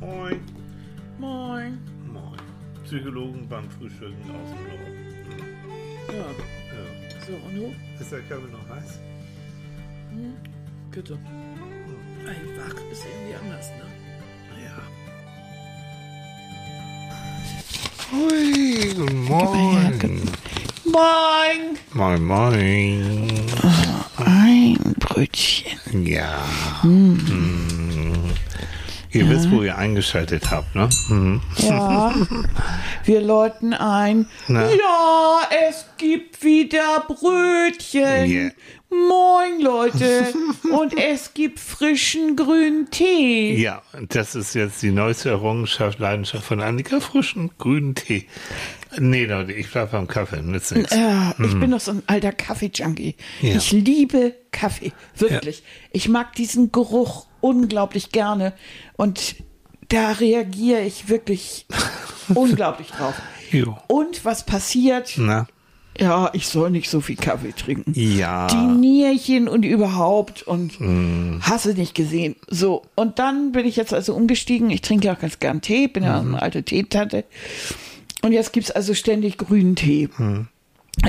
Moin. Moin. Moin. Psychologen beim Frühstücken aus dem Norden. Ja, Ja. so, und du? Ist der Kaffee noch heiß? Bitte. Ey, wach ist irgendwie anders, ne? Ja. Hui, guten Morgen. Moin. Moin, moin. Ein Brötchen. Ja. Hm. Ihr wisst, wo ihr eingeschaltet habt, ne? Hm. Ja, wir läuten ein. Na? Ja, es gibt wieder Brötchen. Yeah. Moin, Leute. Und es gibt frischen grünen Tee. Ja, das ist jetzt die neueste Errungenschaft, Leidenschaft von Annika, frischen grünen Tee. Nee, Leute, ich bleib beim Kaffee, nützt nichts. Ja, ich bin doch so ein alter Kaffee-Junkie. Ja. Ich liebe Kaffee, wirklich. Ich mag diesen Geruch unglaublich gerne und da reagiere ich wirklich unglaublich drauf. Jo. Und was passiert? Na? Ja, ich soll nicht so viel Kaffee trinken. Ja. Die Nierchen und überhaupt und Mm. hasse nicht gesehen. So, und dann bin ich jetzt also umgestiegen. Ich trinke ja auch ganz gern Tee, bin ja Mhm. eine alte Teetante. Und jetzt gibt's also ständig grünen Tee. Mhm.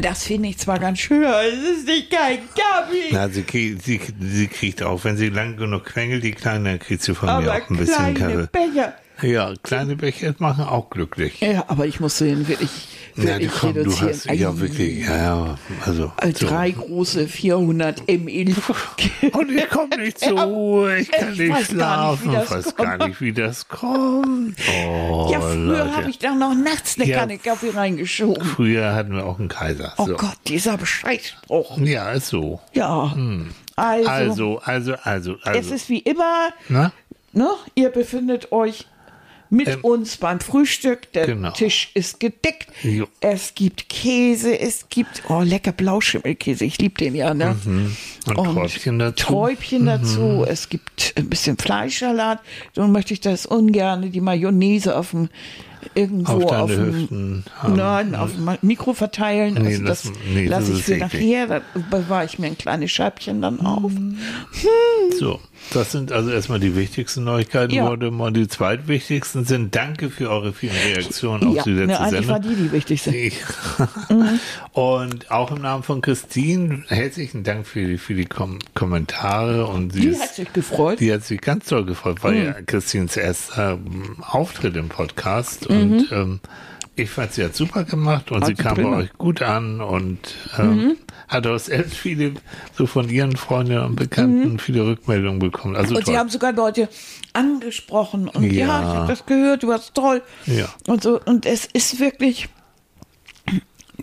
Das finde ich zwar ganz schön, aber es ist nicht kein Kaffee. Na, sie, kriegt, sie, sie kriegt auch, wenn sie lang genug quengelt, die Kleine, dann kriegt sie von mir aber auch ein bisschen kleine Kaffee. Becher. Ja, kleine Becher machen auch glücklich. Ja, aber ich muss den wirklich, Ja, wirklich kommen, du reduzieren. hast, ja, wirklich, ja, ja, also. Also drei große 400 ml. Und ich komme nicht zur Ruhe, ich kann Ich nicht schlafen, das weiß gar nicht, wie das kommt. Oh, Ja, früher Leute. habe ich da noch nachts eine Ja. Kanne Kaffee reingeschoben. Früher hatten wir auch einen Kaiser. Oh so. Gott, dieser Bescheidspruch. Ja, ist so. Ja. Also, Also, also, also, es also. ist wie immer, Na? ne? ihr befindet euch mit Ähm, uns beim Frühstück. Der genau. Tisch ist gedeckt. Jo. Es gibt Käse, es gibt, oh, lecker Blauschimmelkäse. Ich liebe den ja, ne? Mhm. Und Träubchen dazu. Mhm. Träubchen dazu. Es gibt ein bisschen Fleischsalat. Nun möchte ich das ungern, die Mayonnaise auf dem irgendwo Auf deine auf dem, nein, auf dem Mikro verteilen. Nee, also das nee, lasse ich für eklig. nachher. Da bewahre ich mir ein kleines Scheibchen dann auf. So, das sind also erstmal die wichtigsten Neuigkeiten. Ja. Wurde mal die zweitwichtigsten sind. Danke für eure vielen Reaktionen auf Ja, die letzte ne, eigentlich war Sendung. die die wichtigste. Ich. Und auch im Namen von Christine, herzlichen Dank für die, für die Kom Kommentare. Und sie Die ist, hat sich gefreut. die hat sich ganz toll gefreut, war Mhm. ja Christines erster ähm, Auftritt im Podcast. Mhm. Und ähm, ich fand, sie hat super gemacht und Hat sie kam prima. bei euch gut an und ähm, Mhm. hat auch selbst viele, so von ihren Freunden und Bekannten, viele Rückmeldungen bekommen. Also Mhm. Und toll. sie haben sogar Leute angesprochen und ja, Ja. ich habe das gehört, du warst toll. Ja. Und so, und es ist wirklich,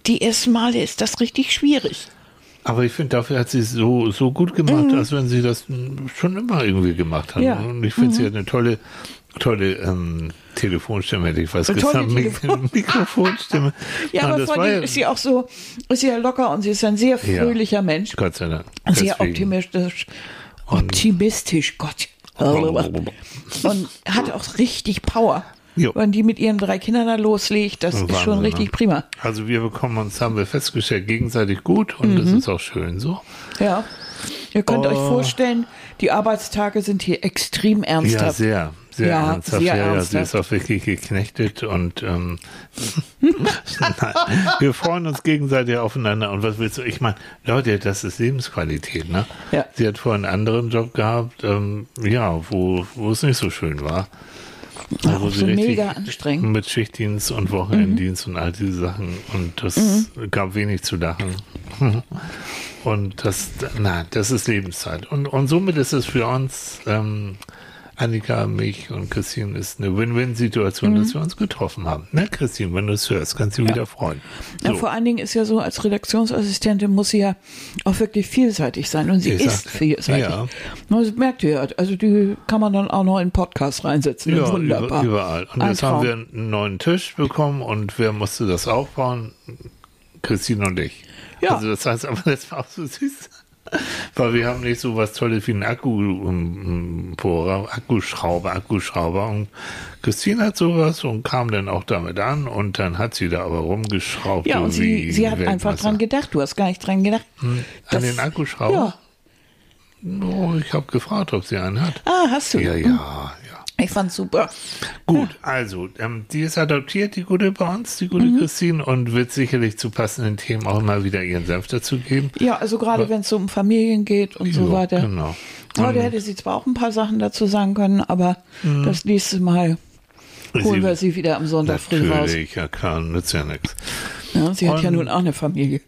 die ersten Male ist das richtig schwierig. Aber ich finde, dafür hat sie es so, so gut gemacht, als wenn sie das schon immer irgendwie gemacht hat. Mhm. Ja. Mhm. Und ich finde, sie hat eine tolle, tolle ähm, Telefonstimme, hätte ich fast gesagt. Mik Mikrofonstimme. Ja, Und aber das vor allem ja, ist sie auch so, ist sie ja locker und sie ist ein sehr Ja. fröhlicher Mensch. Gott sei Dank. Sehr Deswegen. optimistisch. Optimistisch, Gott. Und hat auch richtig Power. Jo. Wenn die mit ihren drei Kindern da loslegt, das ist Wahnsinn, schon ne? richtig prima. Also wir bekommen uns, haben wir festgestellt, gegenseitig gut und das Mhm. ist auch schön so. Ja. Ihr könnt Oh. euch vorstellen, die Arbeitstage sind hier extrem Ja, ernsthaft. sehr, sehr Ja, ernsthaft. sehr ja, ja, sie ernsthaft. ist auch wirklich geknechtet und ähm, wir freuen uns gegenseitig aufeinander. Und was willst du? Ich meine, Leute, das ist Lebensqualität, ne? Ja. Sie hat vorher einen anderen Job gehabt, ähm, ja, wo, wo es nicht so schön war. Ja, wo auch sie mega anstrengend. Mhm. Mit Schichtdienst und Wochenenddienst und all diese Sachen. Und das gab wenig zu lachen. Und das, na, das ist Lebenszeit. Und, und somit ist es für uns, ähm, Annika, mich und Christine, ist eine Win-Win-Situation, Mhm. dass wir uns getroffen haben. Ne, Christine, wenn du es hörst, kannst du dich wieder freuen. Ja, So. vor allen Dingen ist ja so, als Redaktionsassistentin muss sie ja auch wirklich vielseitig sein. Und sie Ich ist sagte, vielseitig. ja. Das merkt ihr ja. Also die kann man dann auch noch in Podcast reinsetzen. Ja, Wunderbar. über- überall. Und Ein jetzt haben Traum. wir einen neuen Tisch bekommen und wer musste das aufbauen? Christine und ich. Ja. Also das heißt, aber das war auch so süß. Weil wir haben nicht so was Tolles wie einen Akkubohrer, Akkuschrauber, Akkuschrauber. Und Christine hat sowas und kam dann auch damit an und dann hat sie da aber rumgeschraubt. Ja, und sie, sie hat einfach dran gedacht. Du hast gar nicht dran gedacht. An Das- den Akkuschrauber? Ja. Oh, ich habe gefragt, ob sie einen hat. Ah, hast du. Ja, ja, ja. Ich fand's super. Gut, also, ähm, die ist adoptiert, die gute bei uns, die gute Mhm. Christine, und wird sicherlich zu passenden Themen auch immer wieder ihren Senf dazu geben. Ja, also gerade wenn es so um Familien geht und so Ja, weiter. Genau. Heute Und hätte sie zwar auch ein paar Sachen dazu sagen können, aber das nächste Mal holen wir sie wieder am Sonntag früh raus. Natürlich, ja klar, nützt ja nichts. Ja, sie hat ja Und- nun auch eine Familie.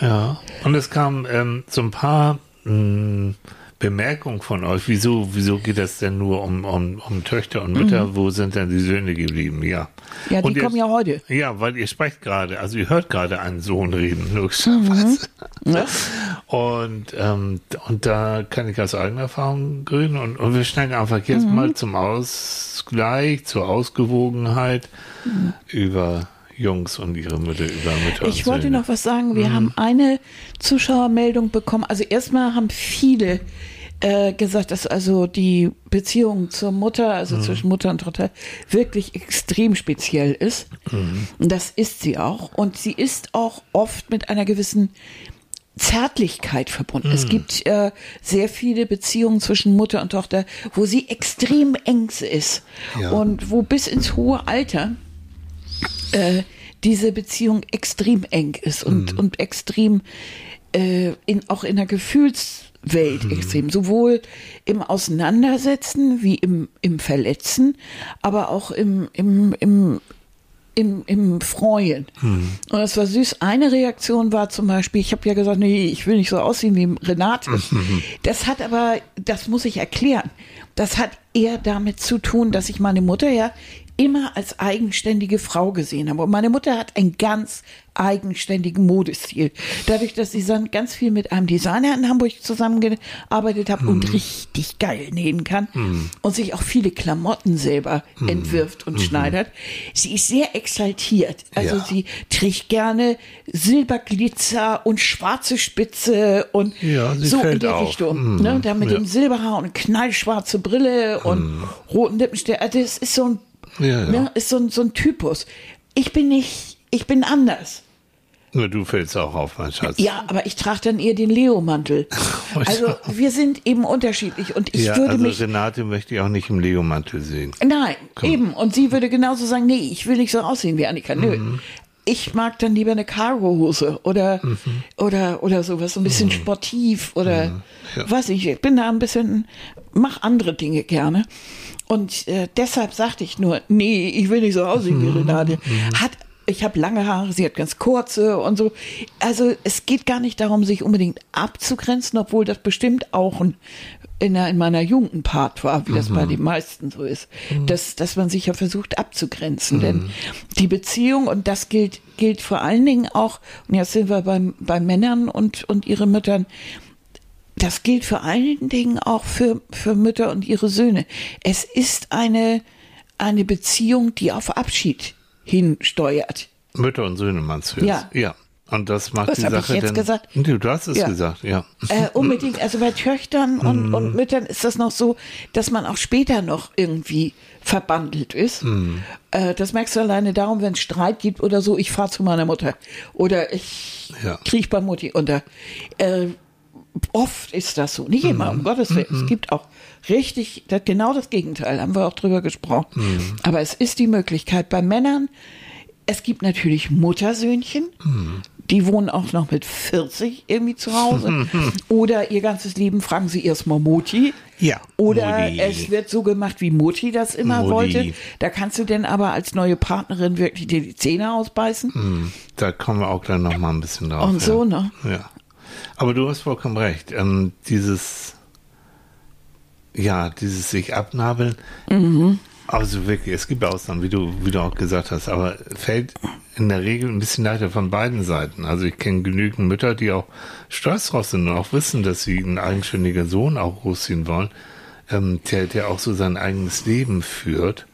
Ja, und es kam ähm, so ein paar mh, Bemerkungen von euch. Wieso, wieso geht das denn nur um, um, um Töchter und Mütter? Wo sind denn die Söhne geblieben? Ja. Mhm. Ja, die ihr- kommen ja heute. Ja, weil ihr sprecht gerade, also ihr hört gerade einen Sohn reden, logischerweise. Ne? Und, ähm, und da kann ich aus eigener Erfahrung reden. Und, und wir schneiden einfach jetzt Mhm. mal zum Ausgleich, zur Ausgewogenheit über Jungs und ihre Mütter, über Mütter Ich wollte noch was sagen. Mhm. Wir haben eine Zuschauermeldung bekommen. Also erstmal haben viele äh, gesagt, dass also die Beziehung zur Mutter, also Mhm. zwischen Mutter und Tochter, wirklich extrem speziell ist. Mhm. Und das ist sie auch. Und sie ist auch oft mit einer gewissen Zärtlichkeit verbunden. Mhm. Es gibt äh, sehr viele Beziehungen zwischen Mutter und Tochter, wo sie extrem eng ist Ja. und wo bis ins hohe Alter äh, diese Beziehung extrem eng ist und, Mhm. und extrem äh, in, auch in der Gefühlswelt Mhm. extrem, sowohl im Auseinandersetzen wie im, im Verletzen, aber auch im, im, im, im, im Freuen. Mhm. Und das war süß. Eine Reaktion war zum Beispiel, ich habe ja gesagt, nee, ich will nicht so aussehen wie Renate. Mhm. Das hat aber, das muss ich erklären, das hat eher damit zu tun, dass ich meine Mutter ja immer als eigenständige Frau gesehen habe. Und meine Mutter hat einen ganz eigenständigen Modestil. Dadurch, dass sie dann ganz viel mit einem Designer in Hamburg zusammengearbeitet hat Mhm. und richtig geil nähen kann und sich auch viele Klamotten selber Mhm. entwirft und schneidert. Sie ist sehr exaltiert. Also Ja. sie trägt gerne Silberglitzer und schwarze Spitze und Ja, so in die auf. Richtung. Mhm. Ne? Da mit Ja. dem Silberhaar und knallschwarze Brille und roten Lippenstift. Also das ist so ein, Ja, ja. Ne? ist so ein, so ein Typus. Ich bin nicht, ich bin anders. Nur du fällst auch auf, mein Schatz. Ja, aber ich trage dann eher den Leo-Mantel. Oh, Also wir sind eben unterschiedlich und ich ja, würde also mich Renate möchte ich auch nicht im Leo-Mantel sehen. Nein, eben. Und sie würde genauso sagen, nee, ich will nicht so aussehen wie Annika. Nö. Mhm. Ich mag dann lieber eine Cargo-Hose oder, Mhm. oder, oder sowas, so ein bisschen sportiv oder Ja. weiß ich. Ich bin da ein bisschen, mach andere Dinge gerne. Und äh, deshalb sagte ich nur, nee, ich will nicht so aussehen Mhm. wie Renate. Hat, ich habe lange Haare, sie hat ganz kurze und so. Also es geht gar nicht darum, sich unbedingt abzugrenzen, obwohl das bestimmt auch ein, in, in meiner jungen Part war, wie das bei den meisten so ist, dass, dass man sich ja versucht abzugrenzen. Denn die Beziehung, und das gilt, gilt vor allen Dingen auch, und jetzt sind wir beim, bei Männern und, und ihre Müttern, das gilt vor allen Dingen auch für, für Mütter und ihre Söhne. Es ist eine, eine Beziehung, die auf Abschied hinsteuert. Mütter und Söhne meinst du jetzt? Ja. Ja. Und das macht Was die hab ich Sache jetzt dann. gesagt? Du hast es Ja. gesagt, ja. Äh, unbedingt, also bei Töchtern und, und Müttern ist das noch so, dass man auch später noch irgendwie verbandelt ist. Äh, das merkst du alleine darum, wenn es Streit gibt oder so, ich fahre zu meiner Mutter oder ich Ja. kriech bei Mutti unter. Äh, oft ist das so, nicht immer, um Gottes Willen. Es gibt auch richtig, das, genau das Gegenteil, haben wir auch drüber gesprochen. Aber es ist die Möglichkeit bei Männern, es gibt natürlich Muttersöhnchen, die wohnen auch noch mit 40 irgendwie zu Hause. Oder ihr ganzes Leben fragen sie erstmal Mutti. Ja, Oder Mutti. es wird so gemacht, wie Mutti das immer Mutti. wollte. Da kannst du denn aber als neue Partnerin wirklich dir die Zähne ausbeißen. Hm, Da kommen wir auch gleich noch mal ein bisschen drauf. Und ja. so, ne? Ja. Aber du hast vollkommen recht. Ähm, dieses, ja, dieses sich abnabeln. Mhm. Also wirklich, es gibt Ausnahmen, wie du, wie du auch gesagt hast, aber fällt in der Regel ein bisschen leichter von beiden Seiten. Also ich kenne genügend Mütter, die auch stolz drauf sind und auch wissen, dass sie einen eigenständigen Sohn auch großziehen wollen, ähm, der, der auch so sein eigenes Leben führt.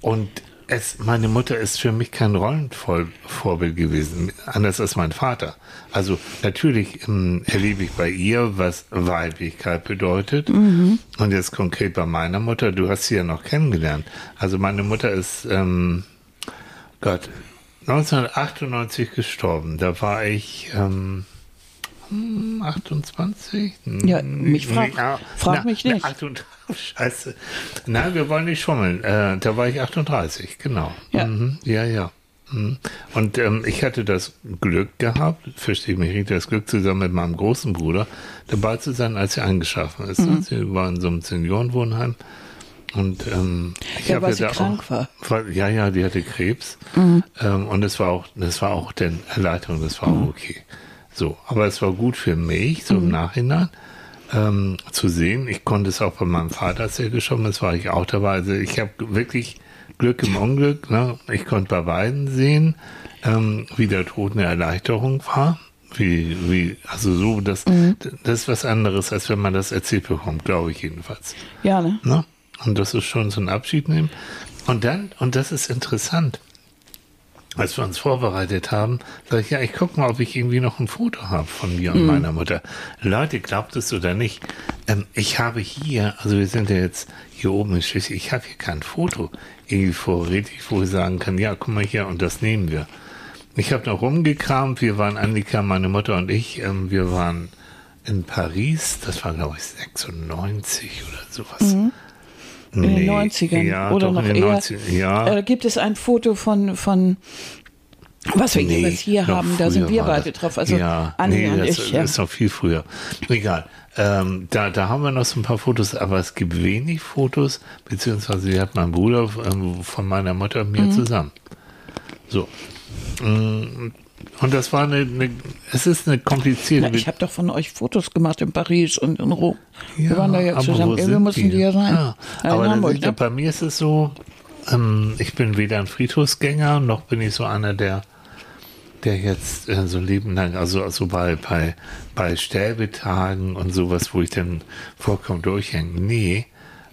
Und es, meine Mutter ist für mich kein Rollenvorbild gewesen, anders als mein Vater. Also natürlich ähm, erlebe ich bei ihr, was Weiblichkeit bedeutet. Mhm. Und jetzt konkret bei meiner Mutter, du hast sie ja noch kennengelernt. Also meine Mutter ist, ähm, Gott, 1998 gestorben. Da war ich ähm, hm, 28? Ja, mich hm, frag, nee, frag mich nicht. Na, 38. Scheiße. Nein, wir wollen nicht schummeln. Äh, da war ich 38, genau. Ja. Mhm, ja, ja. Mhm. Und ähm, ich hatte das Glück gehabt, verstehe mich richtig, das Glück zusammen mit meinem großen Bruder dabei zu sein, als er angeschaffen ist. Mhm. Sie war in so einem Seniorenwohnheim. Und ähm, ich Ja, hab weil ja sie da krank auch, war. war. Ja, ja, die hatte Krebs. Mhm. Ähm, und das war auch, das war auch der Erleichterung, das war auch okay. So, aber es war gut für mich, so Mhm. im Nachhinein ähm, zu sehen. Ich konnte es auch bei meinem Vater, er geschoben ist, war ich auch dabei. Also ich habe wirklich Glück im Unglück. Ne? Ich konnte bei beiden sehen, ähm, wie der Tod eine Erleichterung war. Wie, wie, also so, das, das ist was anderes, als wenn man das erzählt bekommt, glaube ich jedenfalls. Ja, ne? Ne? Und das ist schon so ein Abschied nehmen. Und dann, und das ist interessant, als wir uns vorbereitet haben, sage ich, ja, ich gucke mal, ob ich irgendwie noch ein Foto habe von mir und meiner Mutter. Leute, glaubt es oder nicht, ähm, ich habe hier, also wir sind ja jetzt hier oben in Schleswig, ich habe hier kein Foto irgendwie vorrätig, wo ich sagen kann, ja, guck mal hier und das nehmen wir. Ich habe noch rumgekramt, wir waren Annika, meine Mutter und ich, ähm, wir waren in Paris, das war glaube ich 96 oder sowas. In den 90ern ja, oder noch eher. 90ern, ja. Äh, gibt es ein Foto von, von was wir Nee, jeweils hier haben, da sind wir beide das. drauf. Also ja, Anni nee, und das ich. Ja. ist noch viel früher. Egal. Ähm, da, da haben wir noch so ein paar Fotos, aber es gibt wenig Fotos, beziehungsweise die hat mein Bruder ähm, von meiner Mutter und mir Mhm. zusammen. So. Und das war eine, eine es ist eine komplizierte Na, ich habe doch von euch Fotos gemacht in Paris und in Rom. wir Ja, waren da ja zusammen. Irgendwie sind mussten die ja sein. Ja. Ja, in aber Hamburg, ne? bei mir ist es so, ähm, ich bin weder ein Friedhofsgänger, noch bin ich so einer, der der jetzt äh, so Leben lang, also, also bei, bei, bei Sterbetagen und sowas, wo ich dann vollkommen durchhänge. Nee.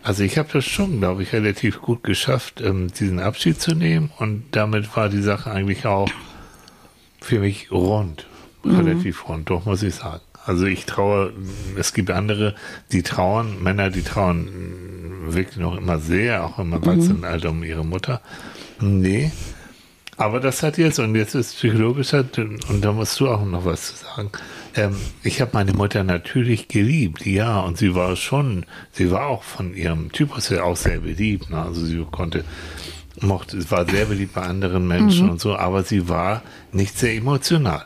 Also ich habe das schon, glaube ich, relativ gut geschafft, ähm, diesen Abschied zu nehmen und damit war die Sache eigentlich auch für mich rund. Relativ rund, doch muss ich sagen. Also ich traue, es gibt andere, die trauern, Männer, die trauern mh, wirklich noch immer sehr, auch im Erwachsenenalter um ihre Mutter. Nee. Aber das hat jetzt, und jetzt ist psychologisch, und da musst du auch noch was zu sagen. Ähm, ich habe meine Mutter natürlich geliebt, ja, und sie war schon, sie war auch von ihrem Typus her auch sehr beliebt. Ne? Also sie konnte, mochte, war sehr beliebt bei anderen Menschen und so, aber sie war nicht sehr emotional.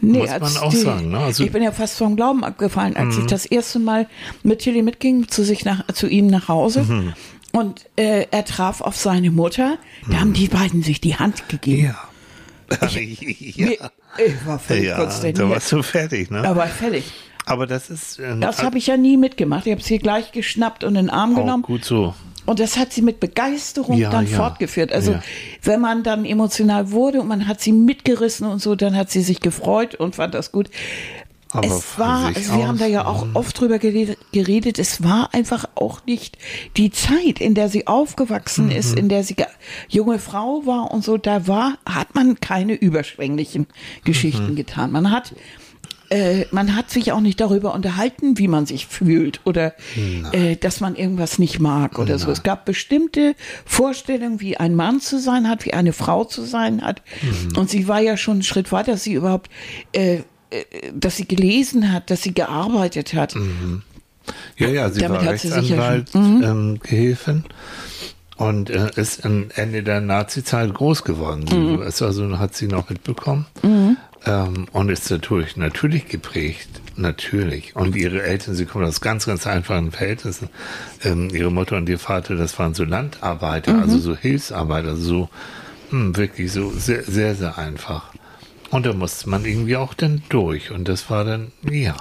muss man auch die- sagen. Ne? Also, ich bin ja fast vom Glauben abgefallen, als ich das erste Mal mit Tilly mitging zu sich nach, zu ihm nach Hause. Mhm. Und äh, er traf auf seine Mutter. Da haben die beiden sich die Hand gegeben. ja. ja. Mir- Ich war völlig ja, konsterniert. da warst du fertig, ne? Aber fertig. Aber das ist äh, Das habe ich ja nie mitgemacht. Ich habe sie gleich geschnappt und in den Arm genommen. gut so. Und das hat sie mit Begeisterung Ja, dann ja. fortgeführt. Also Ja. wenn man dann emotional wurde und man hat sie mitgerissen und so, dann hat sie sich gefreut und fand das gut. Aber es war, also wir haben da ja aus, auch oft drüber geredet, geredet, es war einfach auch nicht die Zeit, in der sie aufgewachsen Mhm. ist, in der sie ge- junge Frau war und so, da war, hat man keine überschwänglichen Mhm. Geschichten getan. Man hat äh, man hat sich auch nicht darüber unterhalten, wie man sich fühlt oder äh, dass man irgendwas nicht mag oder so. Es gab bestimmte Vorstellungen, wie ein Mann zu sein hat, wie eine Frau zu sein hat. Mhm. Und sie war ja schon einen Schritt weiter, dass sie überhaupt, äh, äh, dass sie gelesen hat, dass sie gearbeitet hat. Ja, ja, sie Damit war sich ja Rechtsanwalt, schon- ähm, Gehilfin und äh, ist am Ende der Nazi-Zeit groß geworden. Ist also hat sie noch mitbekommen ähm, und ist natürlich natürlich geprägt, natürlich. Und ihre Eltern, sie kommen aus ganz, ganz einfachen Verhältnissen. Ähm, ihre Mutter und ihr Vater, das waren so Landarbeiter, also so Hilfsarbeiter, so hm, wirklich so sehr, sehr, sehr einfach. Und da musste man irgendwie auch dann durch. Und das war dann, ja.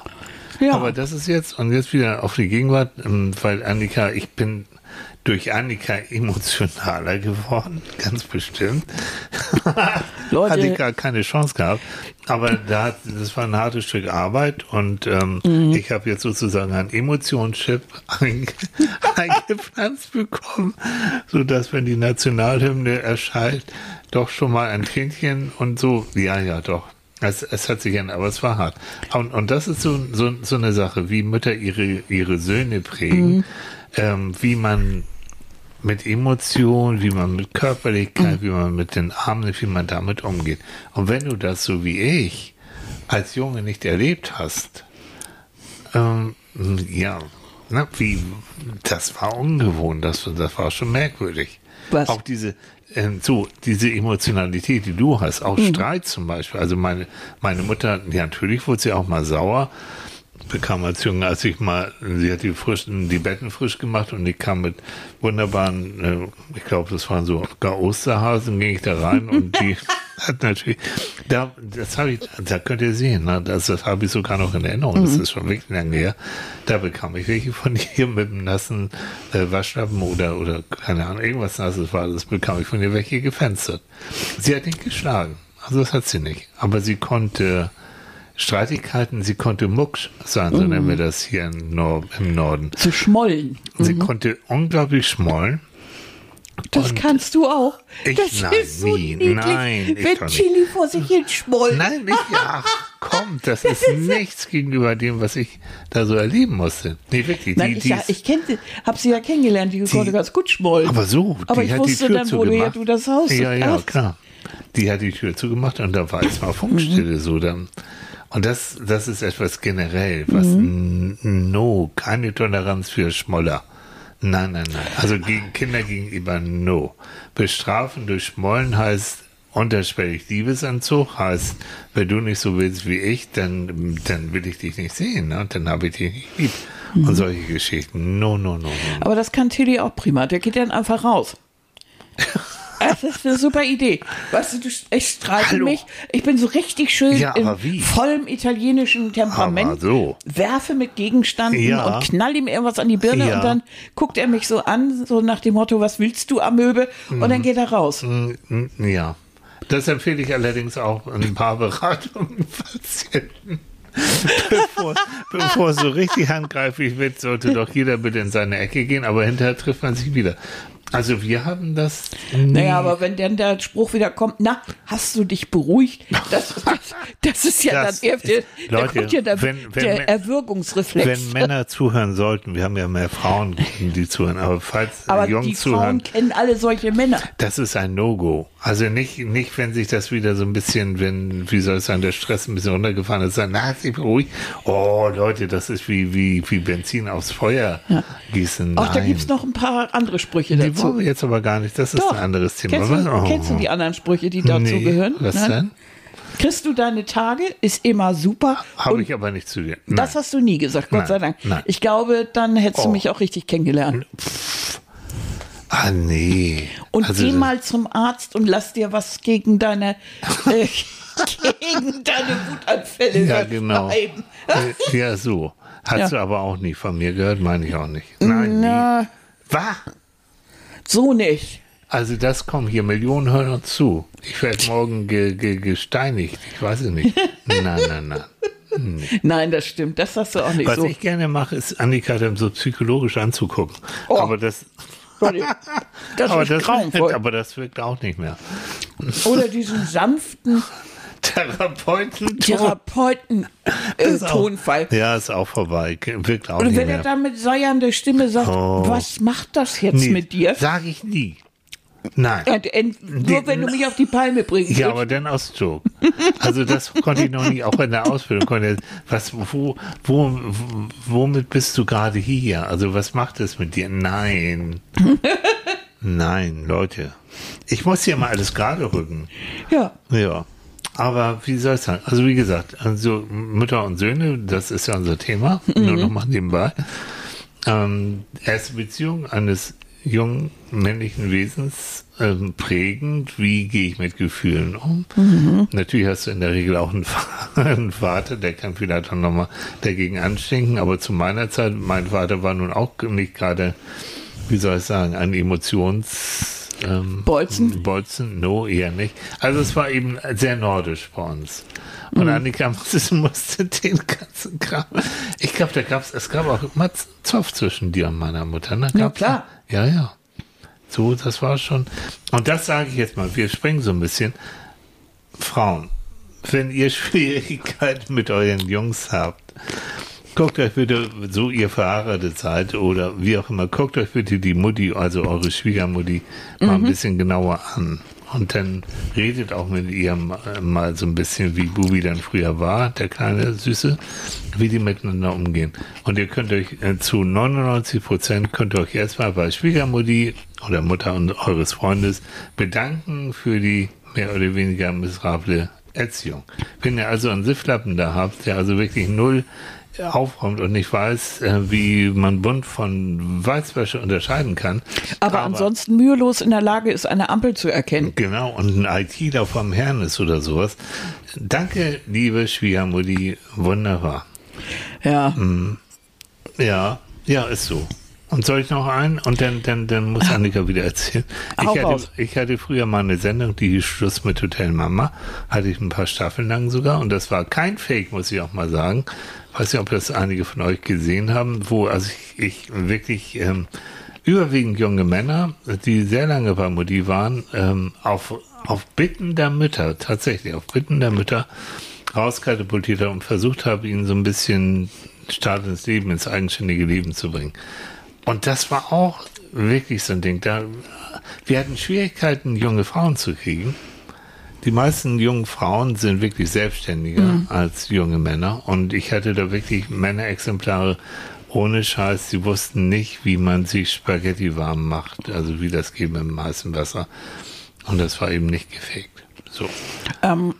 Ja. Aber das ist jetzt, und jetzt wieder auf die Gegenwart, ähm, weil Annika, ich bin durch Annika emotionaler geworden, ganz bestimmt. Leute. Hatte gar keine Chance gehabt. Aber da das war ein hartes Stück Arbeit und ähm, Mhm. ich habe jetzt sozusagen einen Emotionschip einge eingepflanzt bekommen, sodass wenn die Nationalhymne erschallt, doch schon mal ein Tränchen und so, ja, ja, doch. Es, es hat sich geändert, aber es war hart. Und, und das ist so, so, so eine Sache, wie Mütter ihre, ihre Söhne prägen, ähm, wie man mit Emotionen, wie man mit Körperlichkeit, wie man mit den Armen, wie man damit umgeht. Und wenn du das so wie ich als Junge nicht erlebt hast, ähm, ja, ne, wie, das war ungewohnt, das, das war schon merkwürdig. Was? Auch diese, ähm, so, diese Emotionalität, die du hast, auch Streit zum Beispiel. Also meine, meine Mutter, ja, natürlich wurde sie auch mal sauer, bekam als Junge, als ich mal, sie hat die frischen, die Betten frisch gemacht und ich kam mit wunderbaren, äh, ich glaube, das waren so gar Osterhasen, ging ich da rein und die hat natürlich, da, das habe ich, da könnt ihr sehen, ne, das, das habe ich sogar noch in Erinnerung, das ist schon wirklich lange her. Da bekam ich welche von ihr mit einem nassen äh, Waschlappen oder, oder, keine Ahnung, irgendwas nasses war, das bekam ich von ihr welche gefenstert. Sie hat nicht geschlagen, also das hat sie nicht, aber sie konnte, Streitigkeiten, sie konnte Mucksch sein, so nennen wir das hier im, Nor im Norden. Zu schmollen. Sie konnte unglaublich schmollen. Das Und kannst du auch. ich- das nein, ist so nie. niedlich, Nein, ich wenn. Chili vor sich hin schmollt. Nein, nicht, ach, komm, das ist nichts gegenüber dem, was ich da so erleben musste. Nee, wirklich, Nein, die, ich, die ja, ist- ich kennte, hab sie ja kennengelernt, die, konnte ganz gut schmollen. aber so, Aber die ich wusste die dann, wo du, ja, du das Haus Ja, ja, hast. klar. Die hat die Tür zugemacht und da war erstmal Funkstille Mhm. so dann. Und das, das ist etwas generell, was Mhm. no, keine Toleranz für Schmoller. Nein, nein, nein. Also gegen Kinder gegenüber no. Bestrafen durch Schmollen heißt unterschwellig Liebesentzug, heißt, wenn du nicht so willst wie ich, dann, dann will ich dich nicht sehen, ne? dann habe ich dich nicht lieb. Mhm. Und solche Geschichten. No, no, no, no. Aber das kann Tilly auch prima. Der geht dann einfach raus. Das ist eine super Idee. Weißt du, du ich streite Hallo. mich. Ich bin so richtig schön Ja, in vollem italienischen Temperament. So. Werfe mit Gegenständen Ja. und knall ihm irgendwas an die Birne Ja. und dann guckt er mich so an, so nach dem Motto, was willst du, Amöbe? Und Mhm. dann geht er raus. Mm, Ja. Das empfehle ich allerdings auch ein paar Beratungen Patienten. bevor, bevor es so richtig handgreiflich wird, sollte doch jeder bitte in seine Ecke gehen, aber hinterher trifft man sich wieder. Also wir haben das. Naja, aber wenn dann der Spruch wieder kommt, na, hast du dich beruhigt? Das, das, das ist ja Das dann erst der, ist- da Leute, kommt ja der, wenn- wenn der Erwürgungsreflex. wenn Männer zuhören sollten, wir haben ja mehr Frauen, die zuhören, aber falls Aber Jungs die Frauen zuhören, kennen alle solche Männer. das ist ein No-Go. Also nicht, nicht, wenn sich das wieder so ein bisschen, wenn, wie soll ich sagen, der Stress ein bisschen runtergefahren ist, dann, na, hat sich beruhigt. Oh, Leute, das ist wie, wie, wie Benzin aufs Feuer gießen. Auch da Nein. gibt's noch ein paar andere Sprüche Die dazu. wollen wir jetzt aber gar nicht, das ist Doch. ein anderes Thema. Kennst du? Oh. kennst du die anderen Sprüche, die dazu Nee, gehören? Was Nein? denn? Kriegst du deine Tage, ist immer super. Habe ich aber nicht zu dir. das hast du nie gesagt, Gott Nein, sei Dank. nein. Ich glaube, dann hättest du Oh. mich auch richtig kennengelernt. Ah, nee. Und Also, geh mal zum Arzt und lass dir was gegen deine, äh, gegen deine Wutanfälle Ja, genau. Äh, Ja, so. Hast Ja. du aber auch nie von mir gehört, meine ich auch nicht. Nein, Na, nie. Was? so nicht. Also das kommen hier Millionen Hörer zu. Ich werde morgen ge ge gesteinigt. Ich weiß es nicht. Nein, nein, nein. Nein, das stimmt. Das hast du auch nicht Was so. ich gerne mache, ist Annika dann so psychologisch anzugucken. Oh. Aber das, Das aber ist das, grauenvoll. aber das wirkt auch nicht mehr. Oder diesen sanften Therapeuten. Therapeuten-Tonfall. Ja, ist auch vorbei. Wirkt auch Und wenn er dann mit säuernder Stimme sagt, Oh. was macht das jetzt mit dir? Sag ich nie. Nein. Nur wenn du mich auf die Palme bringst. Ja, aber dann aus Joke. Also das konnte ich noch nie, auch in der Ausbildung konnte was, wo, wo, womit bist du gerade hier? Also was macht es mit dir? Nein. Nein, Leute. Ich muss hier mal alles gerade rücken. ja. Ja. Aber wie soll ich sagen? Also wie gesagt, also Mütter und Söhne, das ist ja unser Thema. Nur noch mal nebenbei. Ähm, erste Beziehung eines jungen männlichen Wesens ähm, prägend. Wie gehe ich mit Gefühlen um? Natürlich hast du in der Regel auch einen, Va- einen Vater, der kann vielleicht auch nochmal dagegen anstinken. Aber zu meiner Zeit, mein Vater war nun auch nicht gerade, wie soll ich sagen, ein Emotions... Ähm, Bolzen? Bolzen, no, eher nicht. Also es war eben sehr nordisch bei uns. Und Mhm. Annika musste, musste den ganzen Kram. Ich glaube, da es gab auch immer Zoff zwischen dir und meiner Mutter. Ne? Ja, klar. Ja, ja. So, das war schon. Und das sage ich jetzt mal, wir springen so ein bisschen. Frauen, wenn ihr Schwierigkeiten mit euren Jungs habt, guckt euch bitte, so ihr verheiratet seid oder wie auch immer, guckt euch bitte die Mutti, also eure Schwiegermutti, mal Mhm. ein bisschen genauer an. Und dann redet auch mit ihr mal so ein bisschen, wie Bubi dann früher war, der kleine Süße, wie die miteinander umgehen. Und ihr könnt euch äh, zu 99 Prozent könnt ihr euch erstmal bei Schwiegermutti oder Mutter und eures Freundes bedanken für die mehr oder weniger miserable Erziehung. Wenn ihr also einen Sifflappen da habt, der also wirklich null aufräumt und nicht weiß, äh, wie man bunt von Weißwäsche unterscheiden kann. Aber, aber, ansonsten mühelos in der Lage ist, eine Ampel zu erkennen. Genau, und ein ITler vom Herrn ist oder sowas. Danke, liebe Schwiegermutti, wunderbar. Ja. Mhm. Ja, ja, ist so. Und soll ich noch einen? Und dann, dann, dann muss Annika wieder erzählen. Ich hatte, ich hatte früher mal eine Sendung, die hieß Schluss mit Hotel Mama. Hatte ich ein paar Staffeln lang sogar. Und das war kein Fake, muss ich auch mal sagen. Weiß nicht, ob das einige von euch gesehen haben, wo also ich, ich wirklich ähm, überwiegend junge Männer, die sehr lange bei Mutti waren, ähm, auf, auf Bitten der Mütter, tatsächlich auf Bitten der Mütter rauskatapultiert habe und versucht habe, ihnen so ein bisschen Start ins Leben, ins eigenständige Leben zu bringen. Und das war auch wirklich so ein Ding. Da, wir hatten Schwierigkeiten, junge Frauen zu kriegen. Die meisten jungen Frauen sind wirklich selbstständiger mhm. als junge Männer. Und ich hatte da wirklich Männerexemplare ohne Scheiß. Sie wussten nicht, wie man sich Spaghetti warm macht. Also wie das geht mit dem heißen Wasser. Und das war eben nicht gefaked. So. Ähm,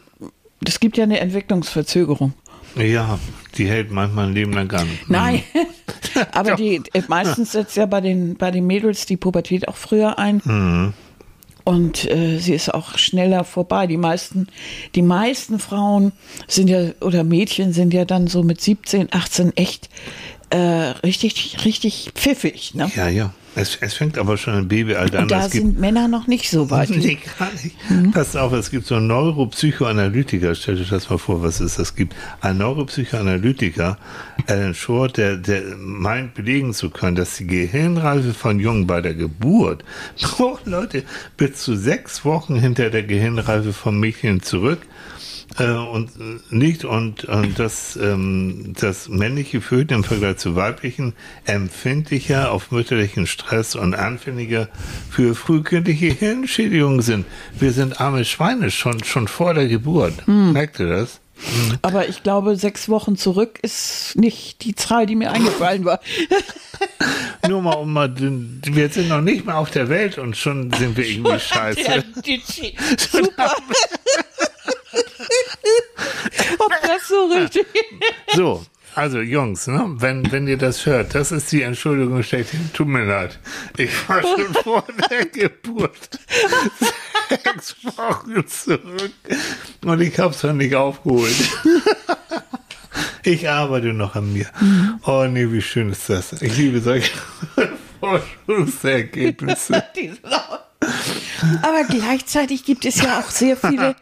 es gibt ja eine Entwicklungsverzögerung. Ja, die hält manchmal ein Leben lang an. Nein, aber die äh, meistens setzt ja bei den, bei den Mädels die Pubertät auch früher ein. Mhm. Und äh, sie ist auch schneller vorbei. Die meisten, die meisten Frauen sind ja, oder Mädchen sind ja dann so mit 17, 18 echt äh, richtig, richtig pfiffig. Ne? Ja, ja. Es, es, fängt aber schon im Babyalter an. Da es sind Männer noch nicht so weit. Nee, gar nicht. Mhm. Pass auf, es gibt so einen Neuropsychoanalytiker, stell dir das mal vor, was es das gibt. Ein Neuropsychoanalytiker, Alan Short, der, der meint belegen zu können, dass die Gehirnreife von Jungen bei der Geburt, oh Leute, bis zu sechs Wochen hinter der Gehirnreife vom Mädchen zurück äh, und nicht und, und das, ähm, das männliche Föten im Vergleich zu weiblichen empfindlicher auf mütterlichen Stress und anfälliger für frühkindliche Hirnschädigungen sind. Wir sind arme Schweine schon, schon vor der Geburt. Hm. Merkt ihr das? Hm. Aber ich glaube, sechs Wochen zurück ist nicht die Zahl, die mir eingefallen war. Nur mal um mal, wir sind noch nicht mal auf der Welt und schon sind wir irgendwie scheiße. Der, die, super. Ob das so richtig So, also Jungs, ne, wenn, wenn ihr das hört, das ist die Entschuldigung schlechthin. Tut mir leid. Ich war schon vor der Geburt sechs Wochen zurück und ich habe es noch nicht aufgeholt. Ich arbeite noch an mir. Oh nee, wie schön ist das. Ich liebe solche Forschungsergebnisse. Aber gleichzeitig gibt es ja auch sehr viele,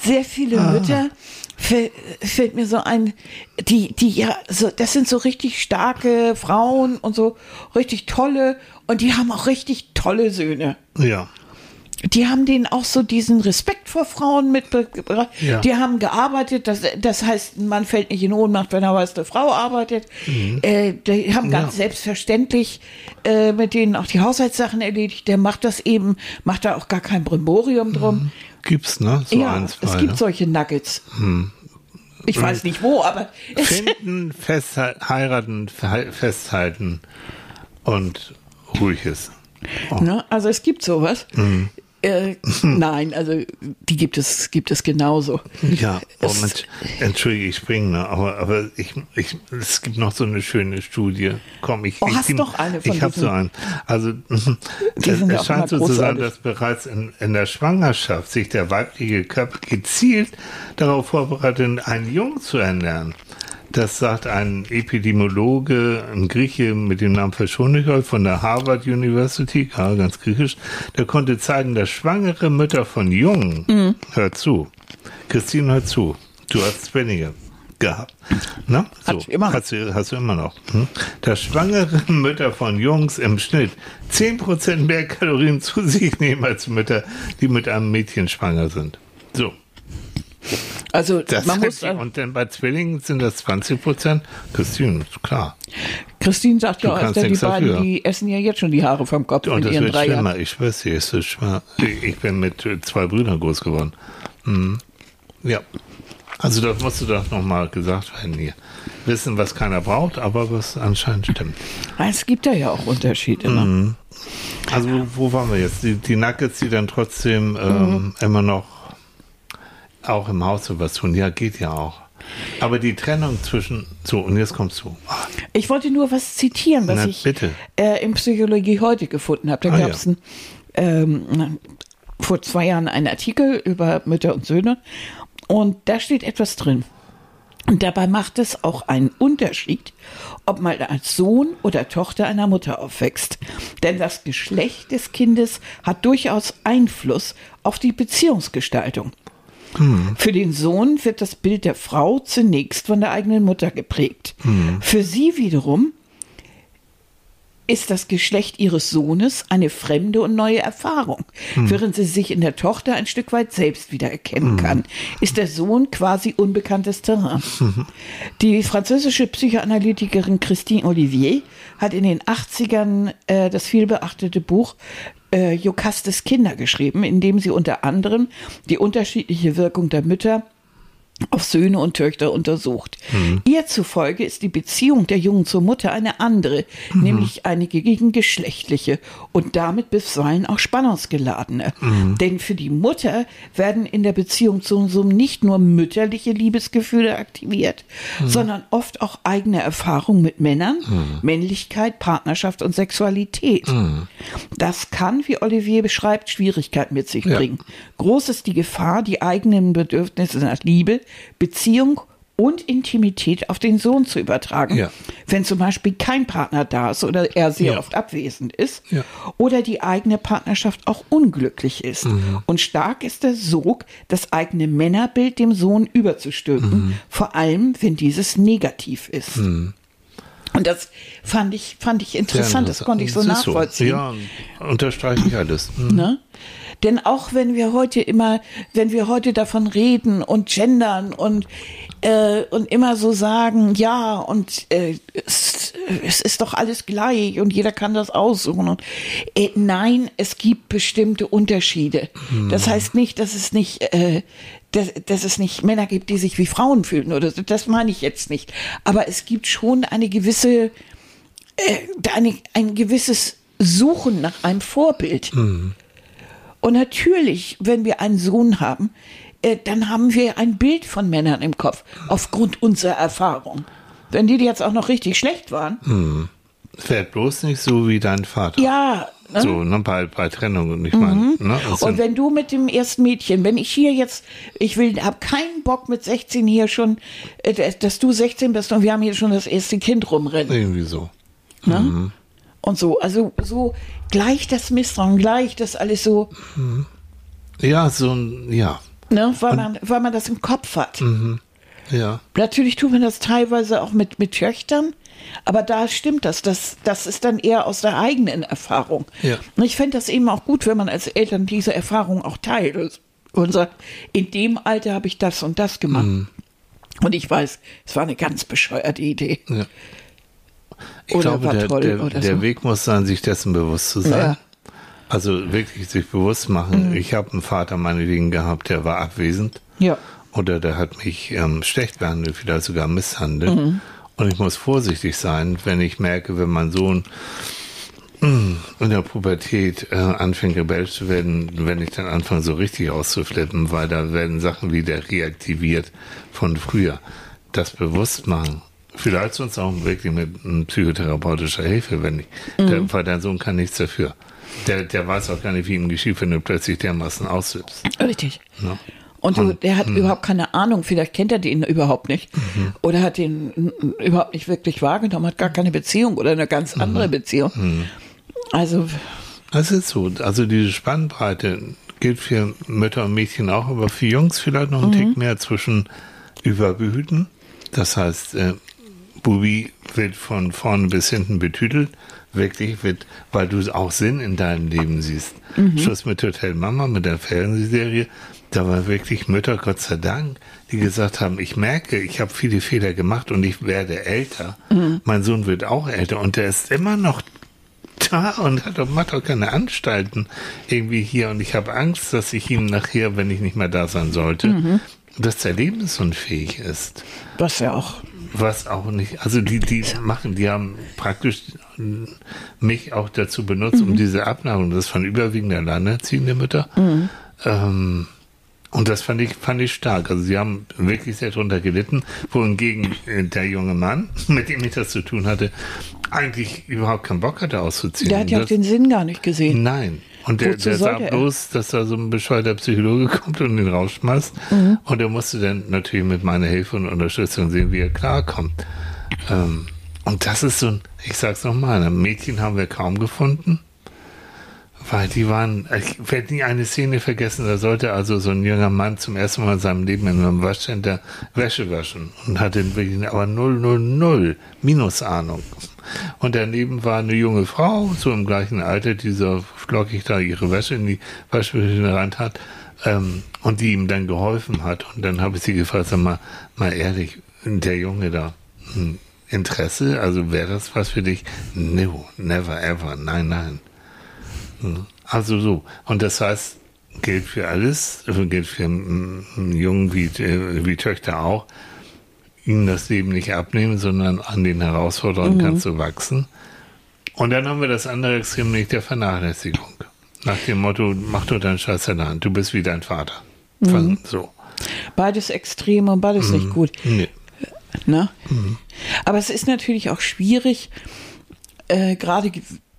sehr viele. Mütter, fällt mir so ein, die, die ja, so, das sind so richtig starke Frauen und so richtig tolle und die haben auch richtig tolle Söhne. Ja. Die haben denen auch so diesen Respekt vor Frauen mitgebracht. Ja. Die haben gearbeitet, das, das heißt, man fällt nicht in Ohnmacht, wenn er weiß, eine Frau arbeitet. Mhm. Äh, die haben ganz ja. selbstverständlich äh, mit denen auch die Haushaltssachen erledigt. Der macht das eben, macht da auch gar kein Brimborium drum. Mhm gibt's, ne? So ja, ein, zwei, es gibt ne? solche Nuggets. Hm. Ich weiß nicht wo, aber. Finden, heiraten, festhalten und ruhig ist. Oh. Ne? Also es gibt sowas. Mhm. Äh, nein, also die gibt es, gibt es genauso. Ja, oh Mensch, entschuldige, ich springe, ne, aber, aber ich, ich, es gibt noch so eine schöne Studie. Komm, ich, oh, ich, hast doch eine von Ich habe so einen. Also es, es scheint so zu sein, dass bereits in, in der Schwangerschaft sich der weibliche Körper gezielt darauf vorbereitet, einen Jungen zu ernähren. Das sagt ein Epidemiologe, ein Grieche mit dem Namen Verschonichol von der Harvard University, ja, ganz griechisch, der konnte zeigen, dass schwangere Mütter von Jungen, mhm. hör zu, Christine, hör zu, du hast Zwillinge gehabt. Na? So, Hat immer. Hast, du, hast du immer noch. Hm? Dass schwangere Mütter von Jungs im Schnitt 10% mehr Kalorien zu sich nehmen als Mütter, die mit einem Mädchen schwanger sind. So. Also Das man muss, die- und dann bei Zwillingen sind das 20 Prozent. Christine, klar. Christine sagt Du ja, kannst Esther, die beiden, dafür. die essen ja jetzt schon die Haare vom Kopf Und mit das ihren wird drei Jahren. schlimmer. Ich schwör's dir, es wird schlimmer. Ich ich bin mit zwei Brüdern groß geworden. Mhm. Ja. Also das musst du doch nochmal gesagt werden hier. Wissen, was keiner braucht, aber was anscheinend stimmt. Es gibt da ja auch Unterschiede. Ne? Mhm. Also wo, wo waren wir jetzt? Die, die Nuggets, die dann trotzdem ähm, Mhm. immer noch auch im Haus so was tun. Ja, geht ja auch. Aber die Trennung zwischen, so, und jetzt kommst du. Ah, Ich wollte nur was zitieren, was Na, ich bitte. Äh, in Psychologie heute gefunden habe. Da Ah, gab es ähm, vor zwei Jahren einen Artikel über Mütter und Söhne und da steht etwas drin. Und dabei macht es auch einen Unterschied, ob man als Sohn oder Tochter einer Mutter aufwächst. Denn das Geschlecht des Kindes hat durchaus Einfluss auf die Beziehungsgestaltung. Für den Sohn wird das Bild der Frau zunächst von der eigenen Mutter geprägt. Für sie wiederum ist das Geschlecht ihres Sohnes eine fremde und neue Erfahrung. Während sie sich in der Tochter ein Stück weit selbst wiedererkennen kann, ist der Sohn quasi unbekanntes Terrain. Die französische Psychoanalytikerin Christine Olivier hat in den 80ern äh, das vielbeachtete Buch äh, Jokastes Kinder geschrieben, in dem sie unter anderem die unterschiedliche Wirkung der Mütter auf Söhne und Töchter untersucht. Ihr zufolge ist die Beziehung der Jungen zur Mutter eine andere, nämlich eine gegengeschlechtliche und damit bisweilen auch spannungsgeladene. Denn für die Mutter werden in der Beziehung zum Sohn nicht nur mütterliche Liebesgefühle aktiviert, sondern oft auch eigene Erfahrungen mit Männern, Männlichkeit, Partnerschaft und Sexualität. Das kann, wie Olivier beschreibt, Schwierigkeiten mit sich Ja. bringen. Groß ist die Gefahr, die eigenen Bedürfnisse nach Liebe, Beziehung und Intimität auf den Sohn zu übertragen, Ja. wenn zum Beispiel kein Partner da ist oder er sehr Ja. oft abwesend ist Ja. oder die eigene Partnerschaft auch unglücklich ist. Mhm. Und stark ist der Sog, das eigene Männerbild dem Sohn überzustülpen, Mhm. vor allem wenn dieses negativ ist. Und das fand ich, fand ich interessant, das konnte ich so nachvollziehen. Ja, unterstreiche ich alles. Mhm. Ne? Denn auch wenn wir heute immer, wenn wir heute davon reden und gendern und äh, und immer so sagen, ja und äh, es, es ist doch alles gleich und jeder kann das aussuchen und äh, nein, es gibt bestimmte Unterschiede. Das heißt nicht, dass es nicht äh, dass, dass es nicht Männer gibt, die sich wie Frauen fühlen oder so. Das meine ich jetzt nicht. Aber es gibt schon eine gewisse äh, eine, ein gewisses Suchen nach einem Vorbild. Und natürlich, wenn wir einen Sohn haben, äh, dann haben wir ein Bild von Männern im Kopf, aufgrund unserer Erfahrung. Wenn die jetzt auch noch richtig schlecht waren, Fährt bloß nicht so wie dein Vater. ja. Ne? So, ne, bei, bei Trennung. Und ich meine, ne, Und sind- wenn du mit dem ersten Mädchen, wenn ich hier jetzt, ich will, habe keinen Bock mit 16 hier schon, äh, dass du 16 bist und wir haben hier schon das erste Kind rumrennen. irgendwie so. Ne? Und so, also so gleich das Misstrauen, gleich das alles so, Ja, so ein, ja, ne, weil man, weil man das im Kopf hat. ja. Natürlich tut man das teilweise auch mit, mit Töchtern, aber da stimmt das. das. Das ist dann eher aus der eigenen Erfahrung. Ja. Und ich fände das eben auch gut, wenn man als Eltern diese Erfahrung auch teilt und sagt, in dem Alter habe ich das und das gemacht. Mhm. Und ich weiß, es war eine ganz bescheuerte Idee. ja. Ich Oder glaube, der, der, oder der so. Weg muss sein, sich dessen bewusst zu sein. Ja. Mhm. Also wirklich sich bewusst machen. Ich habe einen Vater meinetwegen gehabt, der war abwesend. Ja. Oder der hat mich ähm, schlecht behandelt, vielleicht sogar misshandelt. Mhm. Und ich muss vorsichtig sein, wenn ich merke, wenn mein Sohn mm, in der Pubertät äh, anfängt rebellisch zu werden, wenn ich dann anfange so richtig auszuflippen, weil da werden Sachen wieder reaktiviert von früher. Das bewusst machen. Vielleicht sonst auch wirklich mit psychotherapeutischer Hilfe, wenn ich, der, weil dein Sohn kann nichts dafür. Der, der weiß auch gar nicht, wie ihm geschieht, wenn du plötzlich dermaßen ausflippst. Richtig. Ne? Und du, der hm. hat überhaupt keine Ahnung, vielleicht kennt er den überhaupt nicht. Mhm. Oder hat den mm, überhaupt nicht wirklich wahrgenommen, hat gar keine Beziehung oder eine ganz Mhm. andere Beziehung. Also, Das ist so. Also diese Spannbreite gilt für Mütter und Mädchen auch, aber für Jungs vielleicht noch ein Tick mehr zwischen überbehüten. Das heißt, äh, Bubi wird von vorne bis hinten betütelt. Wirklich wird, weil du auch Sinn in deinem Leben siehst. Schluss mit Hotel Mama, mit der Fernsehserie, da war wirklich Mütter, Gott sei Dank, die gesagt haben, ich merke, ich habe viele Fehler gemacht und ich werde älter. Mhm. Mein Sohn wird auch älter und der ist immer noch da und hat doch, macht doch keine Anstalten irgendwie hier und ich habe Angst, dass ich ihm nachher, wenn ich nicht mehr da sein sollte, mhm. dass er lebensunfähig ist. Was ja auch. Was auch nicht, also die, die machen, die haben praktisch mich auch dazu benutzt, mhm. um diese Abnahme, das von überwiegend alleinerziehende Mütter, mhm. ähm, und das fand ich, fand ich stark. Also sie haben wirklich sehr drunter gelitten, wohingegen äh, der junge Mann, mit dem ich das zu tun hatte, eigentlich überhaupt keinen Bock hatte auszuziehen. Der hat ja auch den Sinn gar nicht gesehen. Nein. Und der, der sah bloß, dass da so ein bescheuerter Psychologe kommt und ihn rausschmeißt. Mhm. Und er musste dann natürlich mit meiner Hilfe und Unterstützung sehen, wie er klarkommt. Ähm, und das ist so ein, ich sag's nochmal, ein Mädchen haben wir kaum gefunden. Weil die waren, ich werde nie eine Szene vergessen, da sollte also so ein junger Mann zum ersten Mal in seinem Leben in einem Waschcenter Wäsche waschen und hatte wirklich aber null, null, null Minusahnung. Und daneben war eine junge Frau, so im gleichen Alter, die so flockig da ihre Wäsche in die Waschmaschine rein hat, ähm, und die ihm dann geholfen hat. Und dann habe ich sie gefragt, sag mal, mal ehrlich, der Junge da, hm, Interesse, also wäre das was für dich? No, never ever, nein, nein. Also so. Und das heißt, gilt für alles, also gilt für Jungen wie, äh, wie Töchter auch, ihnen das Leben nicht abnehmen, sondern an den Herausforderungen mhm. kannst du wachsen. Und dann haben wir das andere Extrem nicht der Vernachlässigung. Nach dem Motto, mach doch deinen Scheiß allein, du bist wie dein Vater. Mhm. So. Beides extrem und beides mhm. nicht gut. Nee. Ne? Mhm. Aber es ist natürlich auch schwierig, äh, gerade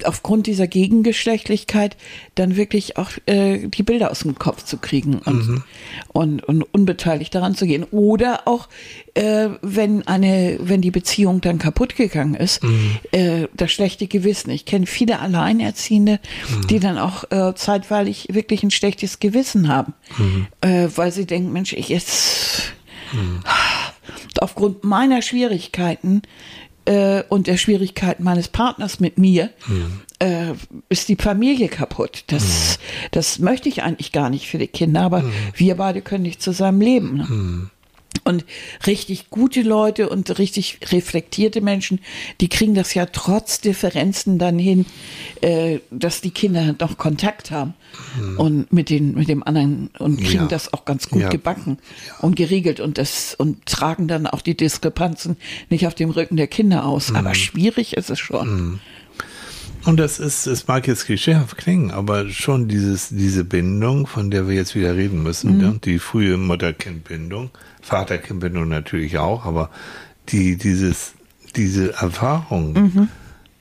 aufgrund dieser Gegengeschlechtlichkeit dann wirklich auch äh, die Bilder aus dem Kopf zu kriegen und, mhm. und, und unbeteiligt daran zu gehen. Oder auch, äh, wenn eine, wenn die Beziehung dann kaputt gegangen ist, mhm. äh, das schlechte Gewissen. Ich kenne viele Alleinerziehende, mhm. die dann auch äh, zeitweilig wirklich ein schlechtes Gewissen haben, mhm. äh, weil sie denken, Mensch, ich jetzt mhm. aufgrund meiner Schwierigkeiten äh, und der Schwierigkeiten meines Partners mit mir mhm. äh, ist die Familie kaputt. Das, mhm. das möchte ich eigentlich gar nicht für die Kinder, aber mhm. wir beide können nicht zusammen leben. Ne? Und richtig gute Leute und richtig reflektierte Menschen, die kriegen das ja trotz Differenzen dann hin, äh, dass die Kinder noch Kontakt haben mhm. und mit den mit dem anderen und kriegen ja. das auch ganz gut ja. gebacken ja. und geregelt und das und tragen dann auch die Diskrepanzen nicht auf dem Rücken der Kinder aus. Mhm. Aber schwierig ist es schon. Mhm. Und das ist, es mag jetzt klischeehaft klingen, aber schon dieses, diese Bindung, von der wir jetzt wieder reden müssen, mhm. die frühe Mutter-Kind-Bindung, Vater-Kind-Bindung natürlich auch, aber die, dieses, diese Erfahrung, mhm.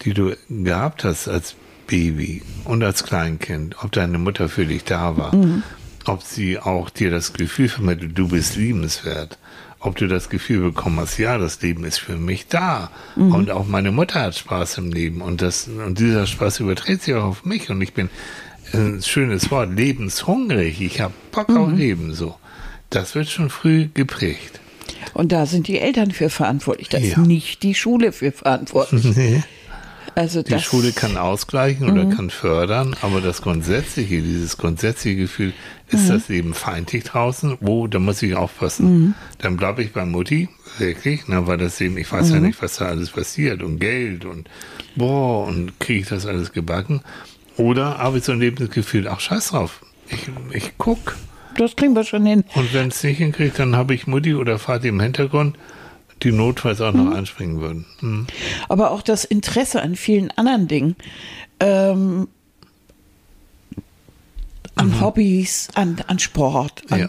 die du gehabt hast als Baby und als Kleinkind, ob deine Mutter für dich da war, mhm. ob sie auch dir das Gefühl vermittelt, du bist liebenswert, ob du das Gefühl bekommen hast, ja, das Leben ist für mich da mhm. und auch meine Mutter hat Spaß im Leben und das und dieser Spaß überträgt sich auch auf mich und ich bin ein schönes Wort lebenshungrig, ich habe Bock mhm. auf Leben so. Das wird schon früh geprägt. Und da sind die Eltern für verantwortlich, da ja. ist nicht die Schule für verantwortlich. Nee. Also die Schule kann ausgleichen oder mhm. kann fördern, aber das Grundsätzliche, dieses grundsätzliche Gefühl, ist mhm. das Leben feindlich draußen? Oh, da muss ich aufpassen. Mhm. Dann bleibe ich bei Mutti, wirklich, na, weil das eben, ich weiß ja nicht, was da alles passiert und Geld und boah, und kriege ich das alles gebacken. Oder habe ich so ein Lebensgefühl, ach scheiß drauf, ich, ich guck. Das kriegen wir schon hin. Und wenn es nicht hinkriegt, dann habe ich Mutti oder Vati im Hintergrund die notfalls auch noch mhm. einspringen würden. Mhm. Aber auch das Interesse an vielen anderen Dingen. Ähm, an mhm. Hobbys, an, an Sport. An, ja.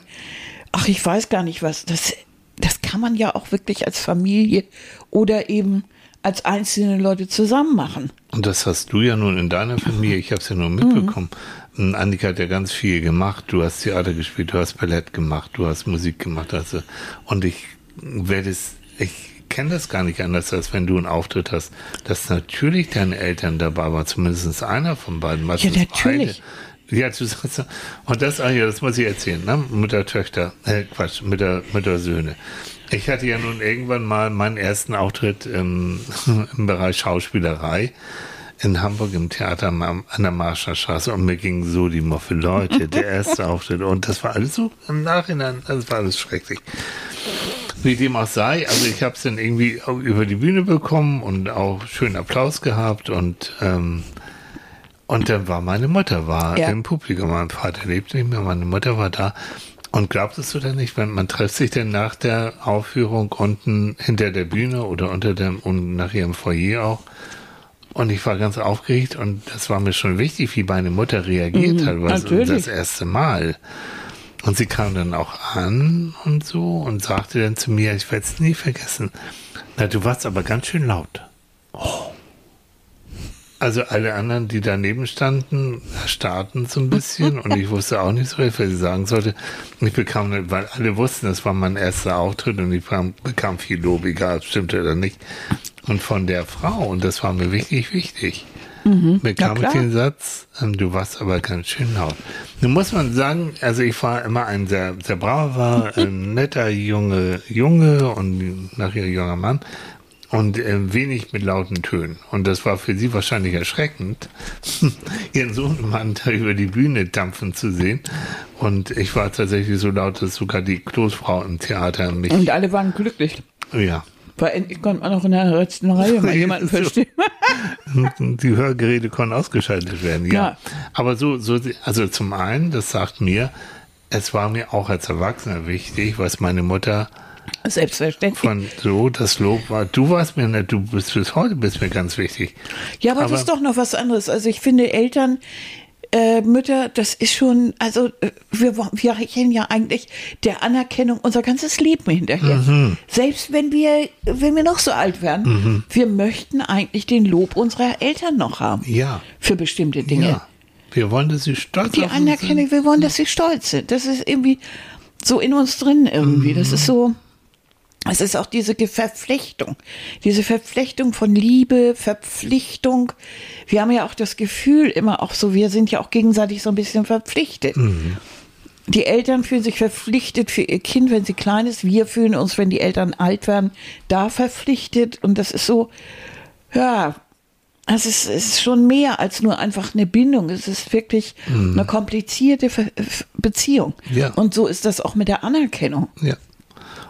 Ach, ich weiß gar nicht was. Das, das kann man ja auch wirklich als Familie oder eben als einzelne Leute zusammen machen. Und das hast du ja nun in deiner Familie, ich habe es ja nur mitbekommen. Mhm. Annika hat ja ganz viel gemacht. Du hast Theater gespielt, du hast Ballett gemacht, du hast Musik gemacht. Also, und ich werde es ich kenne das gar nicht anders, als wenn du einen Auftritt hast, dass natürlich deine Eltern dabei waren, zumindest einer von beiden. Ja, natürlich. Beide. Ja, du sagst, und das, ah ja, das muss ich erzählen, ne? Mütter, Töchter, äh, Quatsch, Mütter, Mütter, Söhne. Ich hatte ja nun irgendwann mal meinen ersten Auftritt im, im Bereich Schauspielerei in Hamburg im Theater an der Marschallstraße und mir gingen so die Muffe Leute, der erste Auftritt und das war alles so im Nachhinein, das war alles schrecklich. Wie dem auch sei, also ich habe es dann irgendwie über die Bühne bekommen und auch schönen Applaus gehabt und ähm, und dann war meine Mutter war ja. im Publikum. Mein Vater lebt nicht mehr, meine Mutter war da. Und glaubtest du denn nicht, wenn man trifft sich denn nach der Aufführung unten hinter der Bühne oder unter dem und nachher im Foyer auch? Und ich war ganz aufgeregt und das war mir schon wichtig, wie meine Mutter reagiert mhm, hat, was das erste Mal. Und sie kam dann auch an und so und sagte dann zu mir, ich werde es nie vergessen. Na, du warst aber ganz schön laut. Oh. Also alle anderen, die daneben standen, erstarrten so ein bisschen und ich wusste auch nicht so, was ich sagen sollte. Ich bekam, weil alle wussten, das war mein erster Auftritt und ich bekam viel Lob, egal, stimmte oder nicht. Und von der Frau, und das war mir wirklich wichtig, mhm. bekam ich den Satz, ähm, du warst aber ganz schön laut. Nun muss man sagen, also ich war immer ein sehr, sehr braver, ein netter junge Junge und nachher junger Mann und äh, wenig mit lauten Tönen. Und das war für sie wahrscheinlich erschreckend, ihren Sohnemann da über die Bühne dampfen zu sehen. Und ich war tatsächlich so laut, dass sogar die Kloßfrau im Theater mich. Und alle waren glücklich. Ja. Weil endlich konnte man auch in der letzten Reihe mal jemanden verstehen. die Hörgeräte konnten ausgeschaltet werden, ja. ja. Aber so, so, also zum einen, das sagt mir, es war mir auch als Erwachsener wichtig, was meine Mutter Selbstverständlich. Von so, das Lob war, du warst mir nicht, du bist bis heute bist mir ganz wichtig. Ja, aber, aber das ist doch noch was anderes. Also ich finde Eltern, äh, Mütter, das ist schon, also äh, wir, wir kennen ja eigentlich der Anerkennung unser ganzes Leben hinterher. Mhm. Selbst wenn wir, wenn wir noch so alt werden, mhm. wir möchten eigentlich den Lob unserer Eltern noch haben. Ja. Für bestimmte Dinge. Ja. Wir wollen, dass sie stolz sind. Die Anerkennung, wir wollen, dass sie stolz sind. Das ist irgendwie so in uns drin irgendwie. Mhm. Das ist so. Es ist auch diese Verflechtung, diese Verflechtung von Liebe, Verpflichtung. Wir haben ja auch das Gefühl immer auch so, wir sind ja auch gegenseitig so ein bisschen verpflichtet. Mhm. Die Eltern fühlen sich verpflichtet für ihr Kind, wenn sie klein ist. Wir fühlen uns, wenn die Eltern alt werden, da verpflichtet. Und das ist so, ja, es ist, es ist schon mehr als nur einfach eine Bindung. Es ist wirklich mhm. eine komplizierte Beziehung. Ja. Und so ist das auch mit der Anerkennung. Ja.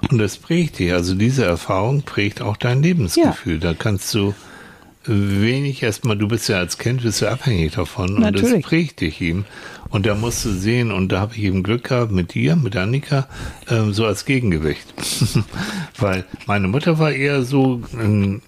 Und das prägt dich. Also diese Erfahrung prägt auch dein Lebensgefühl. Ja. Da kannst du wenig erstmal, du bist ja als Kind, bist du abhängig davon Natürlich. und das prägt dich ihm. Und da musst du sehen, und da habe ich eben Glück gehabt mit dir, mit Annika, ähm, so als Gegengewicht. Weil meine Mutter war eher so, ähm,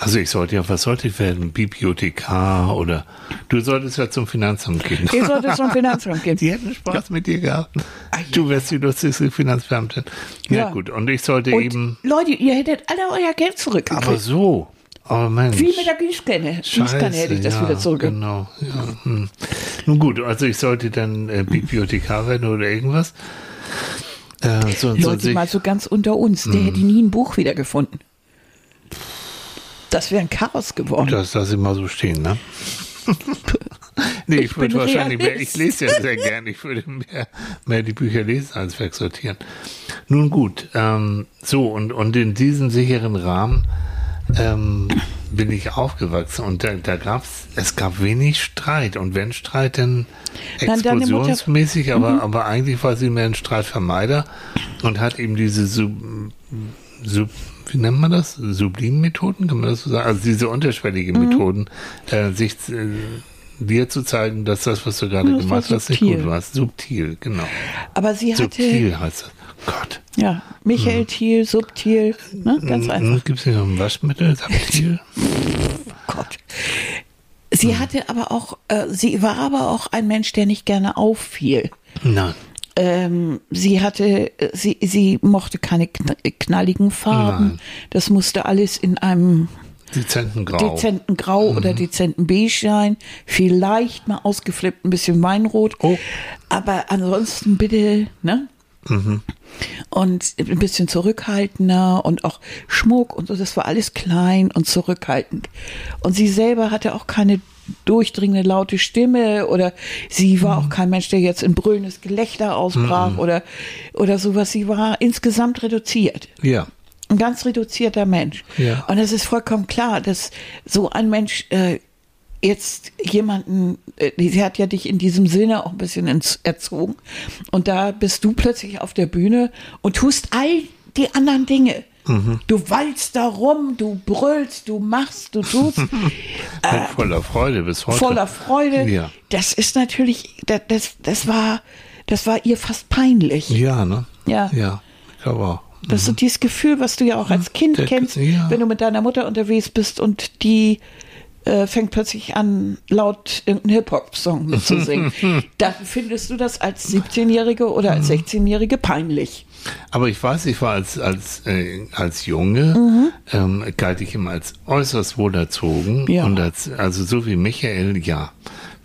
also ich sollte ja, was sollte ich werden? Bibliothekar oder du solltest ja zum Finanzamt gehen. Ich sollte zum Finanzamt gehen. Die hätten Spaß ja. mit dir gehabt. Ah. Du wärst die lustigste Finanzbeamtin. Ja, ja, gut, und ich sollte und eben. Leute, ihr hättet alle euer Geld zurückgekriegt. Aber so. Oh Mensch. Wie mit der Gießkanne. Gießkanne hätte ich das ja, wieder zurück. Genau. Ja. Hm. Nun gut, also ich sollte dann äh, Bibliothekar werden oder irgendwas. Äh, so, Leute, so mal so ganz unter uns, der hm. hätte nie ein Buch wiedergefunden. Das wäre ein Chaos geworden. Das lasse ich mal so stehen, ne? nee, ich, ich würde wahrscheinlich mehr, ich lese ja sehr gern, ich würde mehr, mehr die Bücher lesen als wegsortieren. Nun gut, ähm, so und, und in diesem sicheren Rahmen ähm, bin ich aufgewachsen und da, da gab's, es gab wenig Streit und wenn Streit, dann explosionsmäßig, aber, mhm. aber eigentlich war sie mehr ein Streitvermeider und hat eben diese Sub, Sub wie nennt man das? Sublim-Methoden, kann man das so sagen? Also diese unterschwelligen mhm. Methoden, äh, sich äh, dir zu zeigen, dass das, was du gerade gemacht hast, nicht gut war. Subtil, genau. Aber sie hatte. Subtil heißt das. Gott. Ja, Michael hm. Thiel, subtil, ne? ganz einfach. Gibt es hier noch ein Waschmittel, subtil? Gott. Sie hm. hatte aber auch, äh, sie war aber auch ein Mensch, der nicht gerne auffiel. Nein ähm, sie hatte, sie, sie mochte keine knalligen Farben. Nein. Das musste alles in einem dezenten Grau, dezenten Grau mhm. oder dezenten Beige sein. Vielleicht mal ausgeflippt, ein bisschen Weinrot. Oh. Aber ansonsten bitte, ne? Mhm. Und ein bisschen zurückhaltender und auch Schmuck und so, das war alles klein und zurückhaltend. Und sie selber hatte auch keine durchdringende laute Stimme oder sie war mhm. auch kein Mensch, der jetzt in brüllendes Gelächter ausbrach mhm. oder, oder sowas. Sie war insgesamt reduziert. Ja. Ein ganz reduzierter Mensch. Ja. Und es ist vollkommen klar, dass so ein Mensch äh, jetzt jemanden, äh, sie hat ja dich in diesem Sinne auch ein bisschen erzogen und da bist du plötzlich auf der Bühne und tust all die anderen Dinge. Mhm. Du walzt da rum, du brüllst, du machst, du tust. Bin voller Freude bis heute. Äh, voller Freude. Ja. Das ist natürlich, das, das, das war, das war ihr fast peinlich. Ja, ne? Ja. Ja, ich glaube auch. Das ist dieses Gefühl, was du ja auch als Kind Der- kennst, ja. wenn du mit deiner Mutter unterwegs bist und die äh, fängt plötzlich an, laut irgendeinen Hip-Hop-Song mitzusingen. Dann findest du das als 17-Jährige oder Mhm. als 16-Jährige peinlich. Aber ich weiß, ich war als, als, äh, als Junge, Mhm. ähm, galt ich immer als äußerst wohlerzogen. Ja. Und als, also so wie Michael, ja.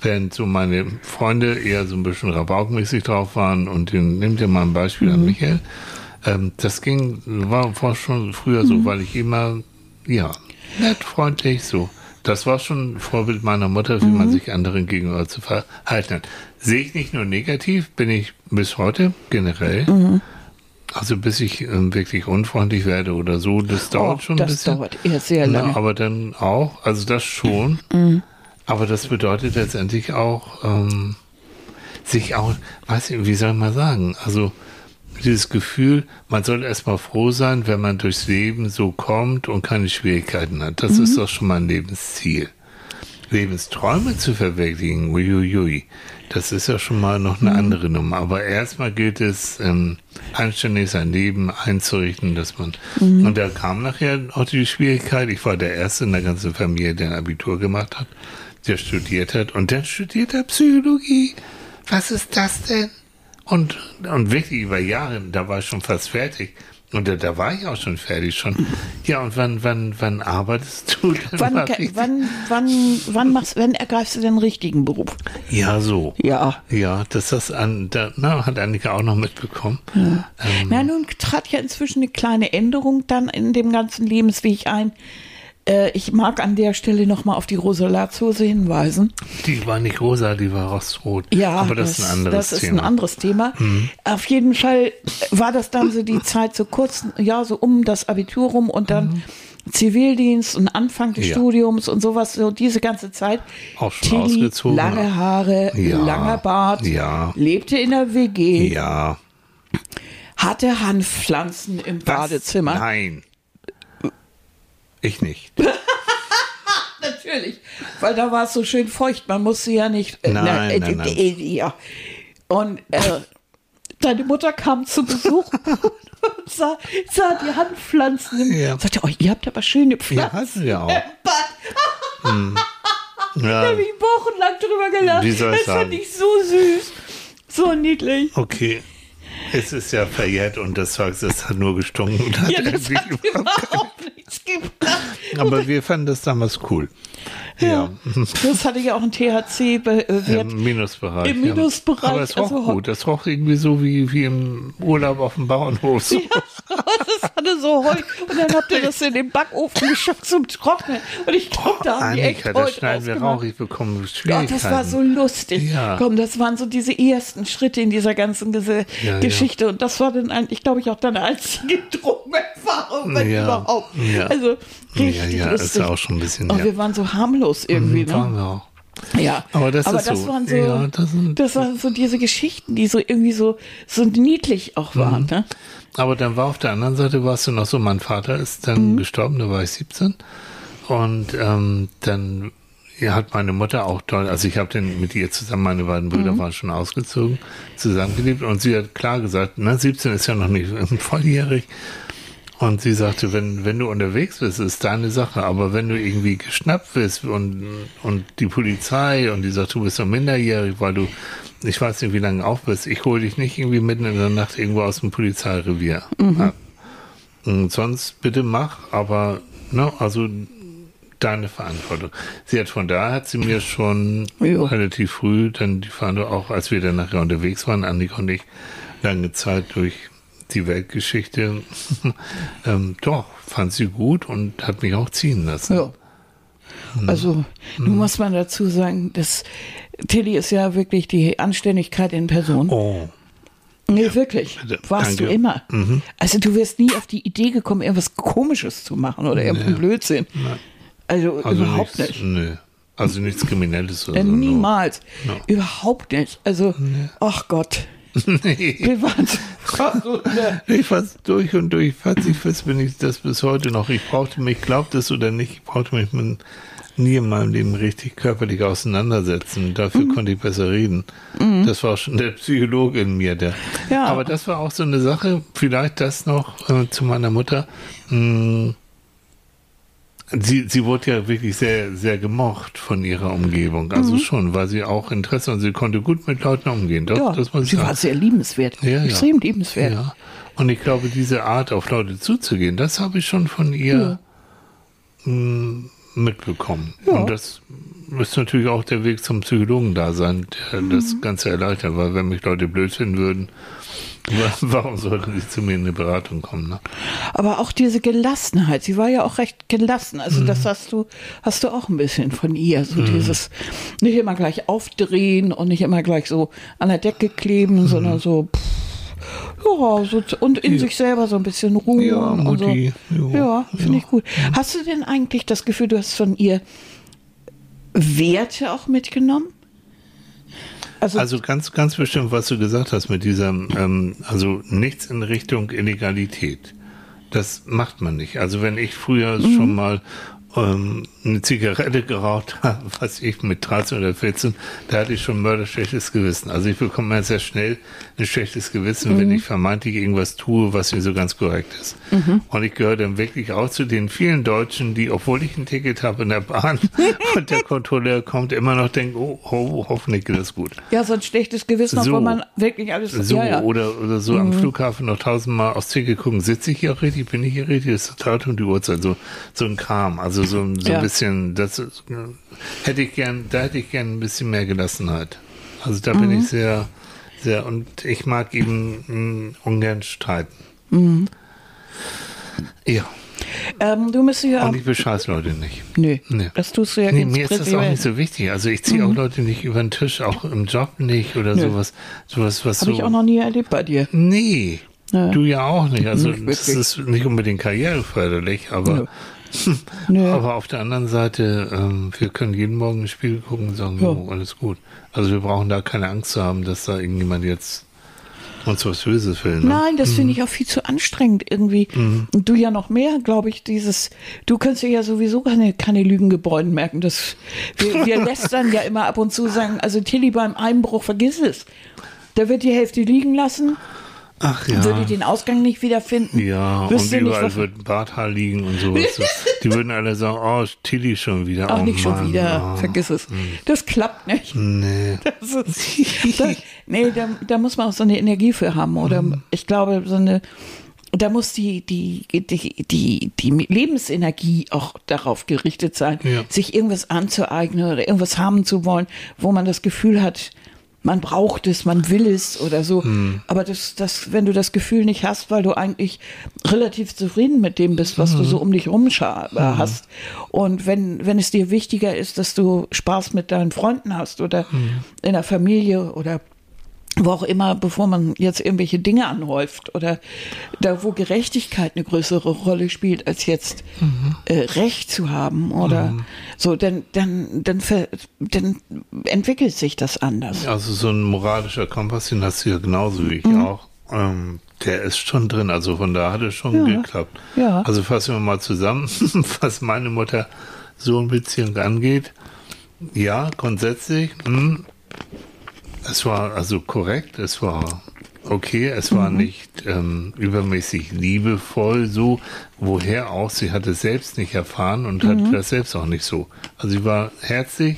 Während so meine Freunde eher so ein bisschen rabaukmäßig drauf waren und den, nimm dir mal ein Beispiel Mhm. an Michael. Ähm, das ging, war, war schon früher Mhm. so, weil ich immer, ja, nett, freundlich, so. Das war schon ein Vorbild meiner Mutter, wie Mhm. man sich anderen gegenüber zu verhalten hat. Sehe ich nicht nur negativ, bin ich bis heute generell. Mhm. Also bis ich ähm, wirklich unfreundlich werde oder so, das dauert Oh, schon ein das bisschen. dauert eher sehr lange. Na, aber dann auch, also das schon. Aber das bedeutet letztendlich auch, ähm, sich auch, weiß ich, wie soll man sagen, also dieses Gefühl, man soll erstmal froh sein, wenn man durchs Leben so kommt und keine Schwierigkeiten hat. Das ist doch schon mal ein Lebensziel. Lebensträume zu verwirklichen, uiuiui, das ist ja schon mal noch eine andere Nummer. Aber erstmal gilt es, ähm, anständig sein Leben einzurichten, dass man, und da kam nachher auch die Schwierigkeit, ich war der Erste in der ganzen Familie, der ein Abitur gemacht hat, der studiert hat, und dann studiert er Psychologie. Was ist das denn? Und, und wirklich über Jahre, da war ich schon fast fertig. Und da, da war ich auch schon fertig schon. Ja, und wann, wann, wann arbeitest du denn Wann, wann, wann, wann machst, wann ergreifst du den richtigen Beruf? Ja, so. Ja. Ja, das das an, da, na, hat Annika auch noch mitbekommen. Ähm, Na, nun trat ja inzwischen eine kleine Änderung dann in dem ganzen Lebensweg ein. Äh, ich mag an der Stelle nochmal auf die Rosa-Lazose hinweisen. die war nicht rosa, die war rostrot. Ja, aber das, ist ein anderes das ist Thema. Mhm. ein anderes Thema. Auf jeden Fall war das dann so die Zeit so kurz, ja, so um das Abitur rum und dann Zivildienst und Anfang des Mhm. Ja. Studiums und sowas, so diese ganze Zeit. Auch schon Tilly, ausgezogen. lange Haare, Ja. langer Bart, Ja. lebte in der WG, Ja. hatte Hanfpflanzen im Was? Badezimmer. Nein. Ich nicht. Natürlich, weil da war es so schön feucht. Man musste ja nicht. äh, Nein, äh, nein, nein. äh, Ja. Und äh, deine Mutter kam zu Besuch und sah, sah die Handpflanzen. Im, Ja. Sagte, oh, ihr habt aber schöne Pflanzen. Ja, hatten wir auch. im Bad. Da Ja, habe ich wochenlang drüber gelacht. Das fand sagen? ich so süß. So niedlich. okay. Es ist ja verjährt und das Zeug, hat nur gestunken. Und hat Ja, das hat überhaupt nichts gebracht. Aber wir fanden das damals cool. Ja. Das hatte ja auch einen THC-Wert. Im Minusbereich. Im ja. Minusbereich, Aber es roch also- gut. Das roch irgendwie so wie, wie im Urlaub auf dem Bauernhof. So. das hatte so heu. Und dann habt ihr das in den Backofen geschafft zum Trocknen. Und ich glaube, da haben die echt Annika, das Heu schneiden wir Rauch. Ich bekomme Gott, Schwierigkeiten. das war so lustig. Ja. Komm, das waren so diese ersten Schritte in dieser ganzen Ja, Geschichte. Und das war dann eigentlich, glaube ich, auch deine einzige Drogenerfahrung, wenn Ja, überhaupt. ja. Also richtig Ja, ja, lustig. ist ja auch schon ein bisschen Und her. wir waren so harmlos irgendwie, Waren ne? wir auch. Ja, Aber das ist so. waren so, Ja, das sind- das waren so diese Geschichten, die so irgendwie so, so niedlich auch waren, Mhm. ne? Aber dann war auf der anderen Seite, warst du noch so, mein Vater ist dann Mhm. gestorben, da war ich 17. Und ähm, dann ja, hat meine Mutter auch toll, also ich habe dann mit ihr zusammen, meine beiden Brüder Mhm. waren schon ausgezogen, zusammengelebt und sie hat klar gesagt, na 17 ist ja noch nicht volljährig. Und sie sagte, wenn, wenn du unterwegs bist, ist deine Sache. Aber wenn du irgendwie geschnappt wirst und, und die Polizei und die sagt, du bist doch minderjährig, weil du, ich weiß nicht, wie lange auf bist, ich hole dich nicht irgendwie mitten in der Nacht irgendwo aus dem Polizeirevier ab. Und sonst bitte mach, aber, ne, also deine Verantwortung. Sie hat von da hat sie mir schon Ja. relativ früh dann die Verantwortung, auch als wir dann nachher unterwegs waren, Annika und ich, lange Zeit durch die Weltgeschichte, ähm, doch, fand sie gut und hat mich auch ziehen lassen. Ja. Mhm. Also, nun muss man dazu sagen, dass Tilly ist ja wirklich die Anständigkeit in Person. Oh, nee, wirklich. bitte. Warst Danke. du immer. Mhm. Also, du wirst nie auf die Idee gekommen, irgendwas Komisches zu machen oder irgendeinen Blödsinn. Also, also überhaupt nichts, nicht. Nö. Also nichts Kriminelles oder Äh, so. niemals. Ja. Überhaupt nicht. Also, ach Gott. nee. Wir waren so. Ich fast durch und durch pazifist bin ich das bis heute noch. Ich brauchte mich, glaubt es oder nicht, ich brauchte mich mit, nie in meinem Leben richtig körperlich auseinandersetzen. Dafür Mhm. konnte ich besser reden. Das war schon der Psychologe in mir, der. Ja. Aber das war auch so eine Sache, vielleicht das noch äh, zu meiner Mutter. Mh, Sie, sie wurde ja wirklich sehr, sehr gemocht von ihrer Umgebung. Also schon, weil sie auch Interesse und sie konnte gut mit Leuten umgehen. Doch, Mhm. Ja, das muss sie sagen. war sehr liebenswert. Ja, ja. Extrem liebenswert. Ja. Und ich glaube, diese Art, auf Leute zuzugehen, das habe ich schon von ihr mh, mitbekommen. Ja. Und das ist natürlich auch der Weg zum Psychologen da sein, der Mhm. das Ganze erleichtert, weil wenn mich Leute blöd finden würden, warum sollten sie zu mir in eine Beratung kommen? Ne? Aber auch diese Gelassenheit, sie war ja auch recht gelassen. Also Mhm. das hast du, hast du auch ein bisschen von ihr. So dieses nicht immer gleich aufdrehen und nicht immer gleich so an der Decke kleben, Mhm. sondern so, pff, ja, so und in sich selber so ein bisschen ruhen. Ja, so. Jo, Ja, finde ja. ich gut. Hast du denn eigentlich das Gefühl, du hast von ihr Werte auch mitgenommen? Also, Also ganz, ganz bestimmt, was du gesagt hast mit diesem, ähm, also nichts in Richtung Illegalität. Das macht man nicht. Also wenn ich früher Mhm. schon mal ähm, eine Zigarette geraucht habe, was ich mit 13 oder 14, da hatte ich schon mörderschlechtes Gewissen. Also ich bekomme ja sehr schnell ein schlechtes Gewissen, Mhm. wenn ich vermeintlich irgendwas tue, was nicht so ganz korrekt ist. Mhm. Und ich gehöre dann wirklich auch zu den vielen Deutschen, die, obwohl ich ein Ticket habe in der Bahn und der Kontrolleur kommt, immer noch denken, oh, ho, hoffentlich geht das gut. ja, so ein schlechtes Gewissen, So. obwohl man wirklich alles So, ja, ja. oder, oder so am Flughafen noch tausendmal aufs Ticket gucken, sitze ich hier auch richtig, bin ich hier richtig, das ist total um die Uhrzeit, so, so ein Kram, also so, so Ja. ein bisschen, das hätte ich gern, da hätte ich gern ein bisschen mehr Gelassenheit. Also da bin ich sehr, sehr, und ich mag eben mh, ungern streiten. Ja, Ähm, du müsstest ja. und ich bescheiß Leute nicht. Nö, Nee. das tust du ja Nee, mir ist das auch nicht so wichtig. Also ich ziehe auch Leute nicht über den Tisch, auch im Job nicht oder Nö. sowas, sowas, was Habe so. ich auch noch nie erlebt bei dir. Nee, Ja. du ja auch nicht. Also Nicht das ist nicht unbedingt karriereförderlich, aber, Nö. aber auf der anderen Seite, ähm, wir können jeden Morgen ein Spiel gucken und sagen, Ja. oh, alles gut. Also wir brauchen da keine Angst zu haben, dass da irgendjemand jetzt uns was Böses will. Ne? Nein, das finde ich auch viel zu anstrengend irgendwie. Und du ja noch mehr, glaube ich, dieses, du kannst dir ja sowieso keine, keine Lügengebäude merken. Das, wir, wir lästern ja immer ab und zu sagen, also Tilly beim Einbruch, vergiss es. Da wird die Hälfte liegen lassen, Ach ja. würde den Ausgang nicht wiederfinden. Ja, Wüsste und nicht, überall was- wird ein Barthaar liegen und sowas. Die würden alle sagen, oh, Tilly schon wieder. Ach, oh, nicht schon Mann, wieder, oh. vergiss es. Das klappt nicht. Nee. Das ist, das, nee, da, da muss man auch so eine Energie für haben. Oder Mhm. ich glaube, so eine, da muss die, die, die, die, die Lebensenergie auch darauf gerichtet sein, Ja. sich irgendwas anzueignen oder irgendwas haben zu wollen, wo man das Gefühl hat, man braucht es, man will es oder so. Mhm. Aber das, das, wenn du das Gefühl nicht hast, weil du eigentlich relativ zufrieden mit dem bist, was Mhm. du so um dich rum äh, hast. Und wenn, wenn es dir wichtiger ist, dass du Spaß mit deinen Freunden hast oder Mhm. in der Familie oder wo auch immer, bevor man jetzt irgendwelche Dinge anhäuft oder da, wo Gerechtigkeit eine größere Rolle spielt, als jetzt äh, Recht zu haben oder so, dann, dann, dann, ver, dann entwickelt sich das anders. Also so ein moralischer Kompass, den hast du ja genauso wie ich Mhm. auch. Ähm, der ist schon drin, also von da hat es schon Ja. geklappt. Ja. Also fassen wir mal zusammen, was meine Mutter so in Beziehung angeht. Ja, grundsätzlich, hm, es war also korrekt, es war okay, es war Mhm. nicht ähm, übermäßig liebevoll, so woher auch, sie hat es selbst nicht erfahren und Mhm. hatte das selbst auch nicht so. Also sie war herzlich,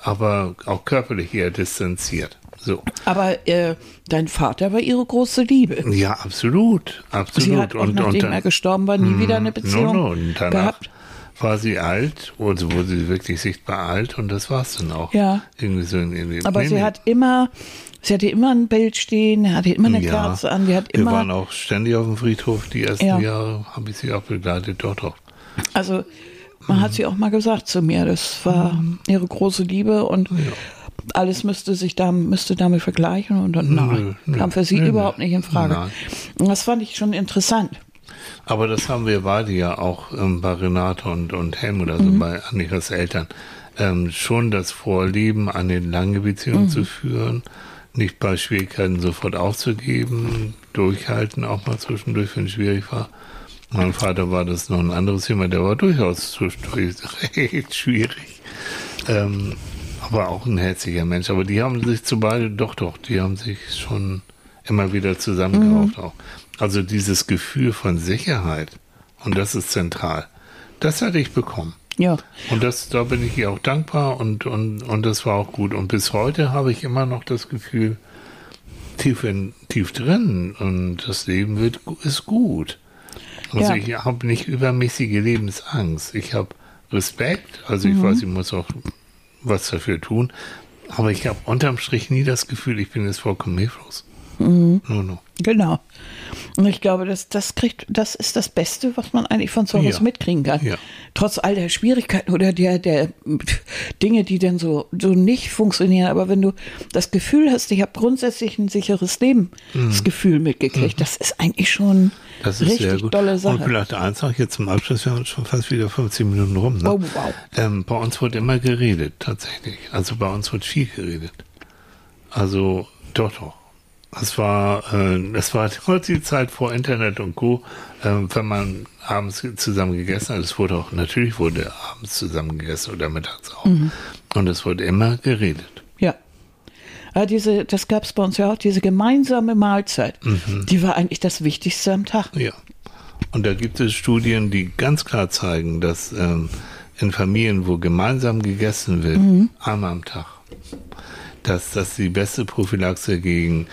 aber auch körperlich eher distanziert. So. Aber äh, dein Vater war ihre große Liebe. Ja, absolut, absolut. Sie hat auch, nachdem er gestorben war, nie wieder eine Beziehung no, no. Und danach gehabt. War sie alt, also wurde sie wirklich sichtbar alt und das war's dann auch. Ja. Irgendwie so in, in, Aber nee, sie nee. hat immer, sie hatte immer ein Bild stehen, hatte immer eine Ja. Kerze an, die hat Wir immer, waren auch ständig auf dem Friedhof. Die ersten Ja. Jahre habe ich sie auch begleitet. Doch, doch. also man hat sie auch mal gesagt zu mir, das war ihre große Liebe und alles müsste sich da, müsste damit vergleichen und dann, nein, nö. kam für sie Nö, überhaupt nicht in Frage. Nein. Und das fand ich schon interessant. Aber das haben wir beide ja auch ähm, bei Renate und, und Helmut, also Mhm. bei Annikas Eltern. ähm, schon das Vorleben, eine lange Beziehung Mhm. zu führen, nicht bei Schwierigkeiten sofort aufzugeben, durchhalten auch mal zwischendurch, wenn es schwierig war. Mein Vater war das noch ein anderes Thema, der war durchaus zwischendurch recht schwierig. Ähm, aber auch ein herziger Mensch. Aber die haben sich zu beide, doch, doch, die haben sich schon immer wieder zusammengerauft auch. Also dieses Gefühl von Sicherheit, und das ist zentral, das hatte ich bekommen. Ja. Und das, da bin ich ihr auch dankbar und, und, und das war auch gut. Und bis heute habe ich immer noch das Gefühl, tief, in, tief drin und das Leben wird, ist gut. Also Ja. ich habe nicht übermäßige Lebensangst. Ich habe Respekt, also ich weiß, ich muss auch was dafür tun, aber ich habe unterm Strich nie das Gefühl, ich bin jetzt vollkommen hilflos. No, no. Genau. Und ich glaube, das, das kriegt, das ist das Beste, was man eigentlich von zu Hause Ja. mitkriegen kann. Ja. Trotz all der Schwierigkeiten oder der, der Dinge, die dann so, so nicht funktionieren. Aber wenn du das Gefühl hast, ich habe grundsätzlich ein sicheres Lebensgefühl mitgekriegt, das ist eigentlich schon Mhm. Das ist richtig sehr gut. tolle Und Sache. vielleicht eins noch jetzt zum Abschluss, wir haben schon fast wieder 15 Minuten rum. Ne? Oh, wow. Ähm, bei uns wird immer geredet, tatsächlich. Also bei uns wird viel geredet. Also doch, doch. Es war, äh, es war die Zeit vor Internet und Co., äh, wenn man abends zusammen gegessen hat. Es wurde auch, natürlich wurde abends zusammen gegessen oder mittags auch. Mhm. Und es wurde immer geredet. Ja. Aber diese, das gab es bei uns ja auch, diese gemeinsame Mahlzeit, Mhm. die war eigentlich das Wichtigste am Tag. Ja. Und da gibt es Studien, die ganz klar zeigen, dass ähm, in Familien, wo gemeinsam gegessen wird, einmal am Tag, dass das die beste Prophylaxe gegen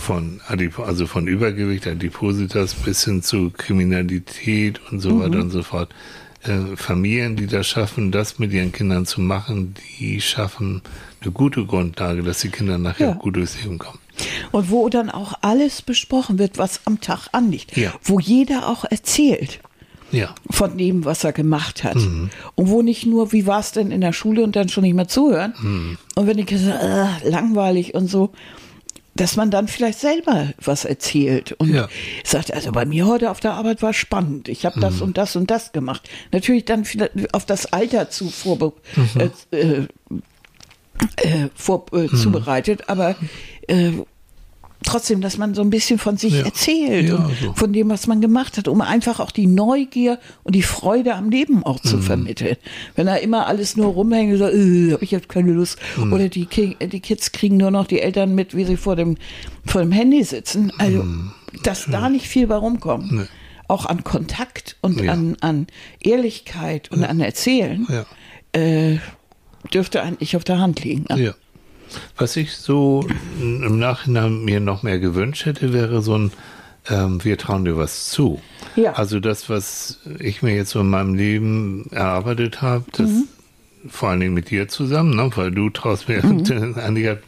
von Adip also von Übergewicht, Adipositas bis hin zu Kriminalität und so weiter und so fort. Äh, Familien, die das schaffen, das mit ihren Kindern zu machen, die schaffen eine gute Grundlage, dass die Kinder nachher Ja. gut durchs Leben kommen. Und wo dann auch alles besprochen wird, was am Tag anliegt. Ja. Wo jeder auch erzählt Ja. von dem, was er gemacht hat. Mhm. Und wo nicht nur, wie war es denn in der Schule und dann schon nicht mehr zuhören. Mhm. Und wenn ich gesagt äh, langweilig und so, dass man dann vielleicht selber was erzählt und Ja. sagt, also bei mir heute auf der Arbeit war spannend. Ich habe Mhm. das und das und das gemacht. Natürlich dann vielleicht auf das Alter zu vorbe Mhm. äh, äh, äh, vor, äh, zubereitet, aber äh, trotzdem, dass man so ein bisschen von sich Ja. erzählt Ja, und so. von dem, was man gemacht hat, um einfach auch die Neugier und die Freude am Leben auch Mhm. zu vermitteln. Wenn da immer alles nur rumhängt, so, äh, hab ich jetzt keine Lust. Mhm. Oder die, Ki die Kids kriegen nur noch die Eltern mit, wie sie vor dem, vor dem Handy sitzen. Also, dass da nicht viel bei rumkommt. Mhm. Nee. Auch an Kontakt und Ja. an, an Ehrlichkeit und an Erzählen Ja. äh, dürfte eigentlich auf der Hand liegen. Ne? Ja. Was ich so im Nachhinein mir noch mehr gewünscht hätte, wäre so ein ähm, Wir trauen dir was zu. Ja. Also das, was ich mir jetzt so in meinem Leben erarbeitet habe, das Mhm. vor allen Dingen mit dir zusammen, ne? weil du traust mir, Mhm. Andi hat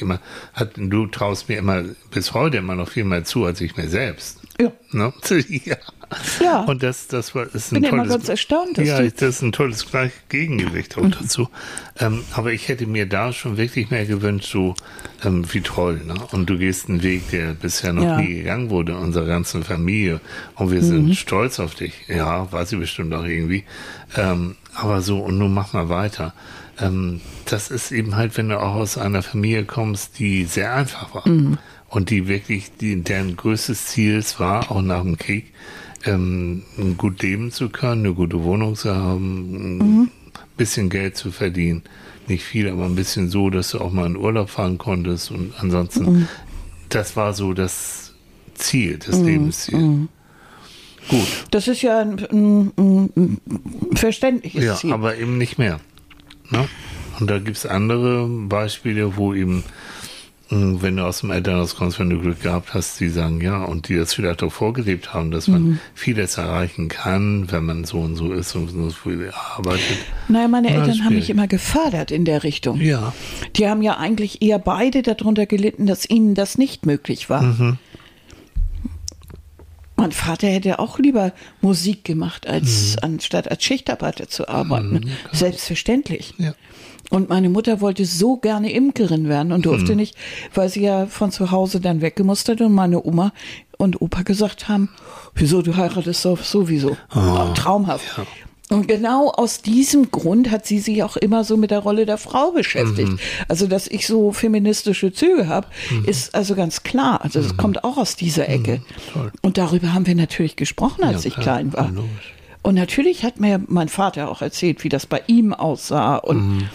immer, hat, du traust mir immer bis heute immer noch viel mehr zu, als ich mir selbst. Ja. Ne? ja. Ja. Und das, das war, ist Bin ein ja immer tolles, ganz erstaunt, ja, das ist ein tolles Gegengewicht auch dazu. Ähm, aber ich hätte mir da schon wirklich mehr gewünscht, so ähm, wie toll. Ne? Und du gehst einen Weg, der bisher noch Ja. nie gegangen wurde, in unserer ganzen Familie. Und wir sind stolz auf dich. Ja, weiß ich bestimmt auch irgendwie. Ähm, aber so, und nun mach mal weiter. Ähm, das ist eben halt, wenn du auch aus einer Familie kommst, die sehr einfach war. Und die wirklich, die, deren größtes Ziel es war, auch nach dem Krieg, ähm, gut leben zu können, eine gute Wohnung zu haben, ein bisschen Geld zu verdienen. Nicht viel, aber ein bisschen so, dass du auch mal in Urlaub fahren konntest. Und ansonsten, das war so das Ziel, das Lebensziel. Gut, Das ist ja ein, ein, ein, verständliches ja, Ziel. aber eben nicht mehr. Ne? Und da gibt es andere Beispiele, wo eben, wenn du aus dem Elternhaus kommst, wenn du Glück gehabt hast, die sagen, ja, und die das vielleicht auch vorgelebt haben, dass man vieles erreichen kann, wenn man so und so ist und so viel arbeitet. naja, meine Eltern haben mich immer gefördert in der Richtung. Ja, Die haben ja eigentlich eher beide darunter gelitten, dass ihnen das nicht möglich war. Mhm. Mein Vater hätte auch lieber Musik gemacht, als Mhm. anstatt als Schichtarbeiter zu arbeiten. Selbstverständlich. ja. Und meine Mutter wollte so gerne Imkerin werden und durfte Mhm. nicht, weil sie ja von zu Hause dann weggemustert und meine Oma und Opa gesagt haben, wieso, du heiratest sowieso. Traumhaft. Ah, ja. Und genau aus diesem Grund hat sie sich auch immer so mit der Rolle der Frau beschäftigt. Mhm. Also, dass ich so feministische Züge habe, Mhm. ist also ganz klar. Also, das kommt auch aus dieser Ecke. toll. Und darüber haben wir natürlich gesprochen, als Ja, ich klein war. Logisch. Und natürlich hat mir mein Vater auch erzählt, wie das bei ihm aussah. Und Mhm.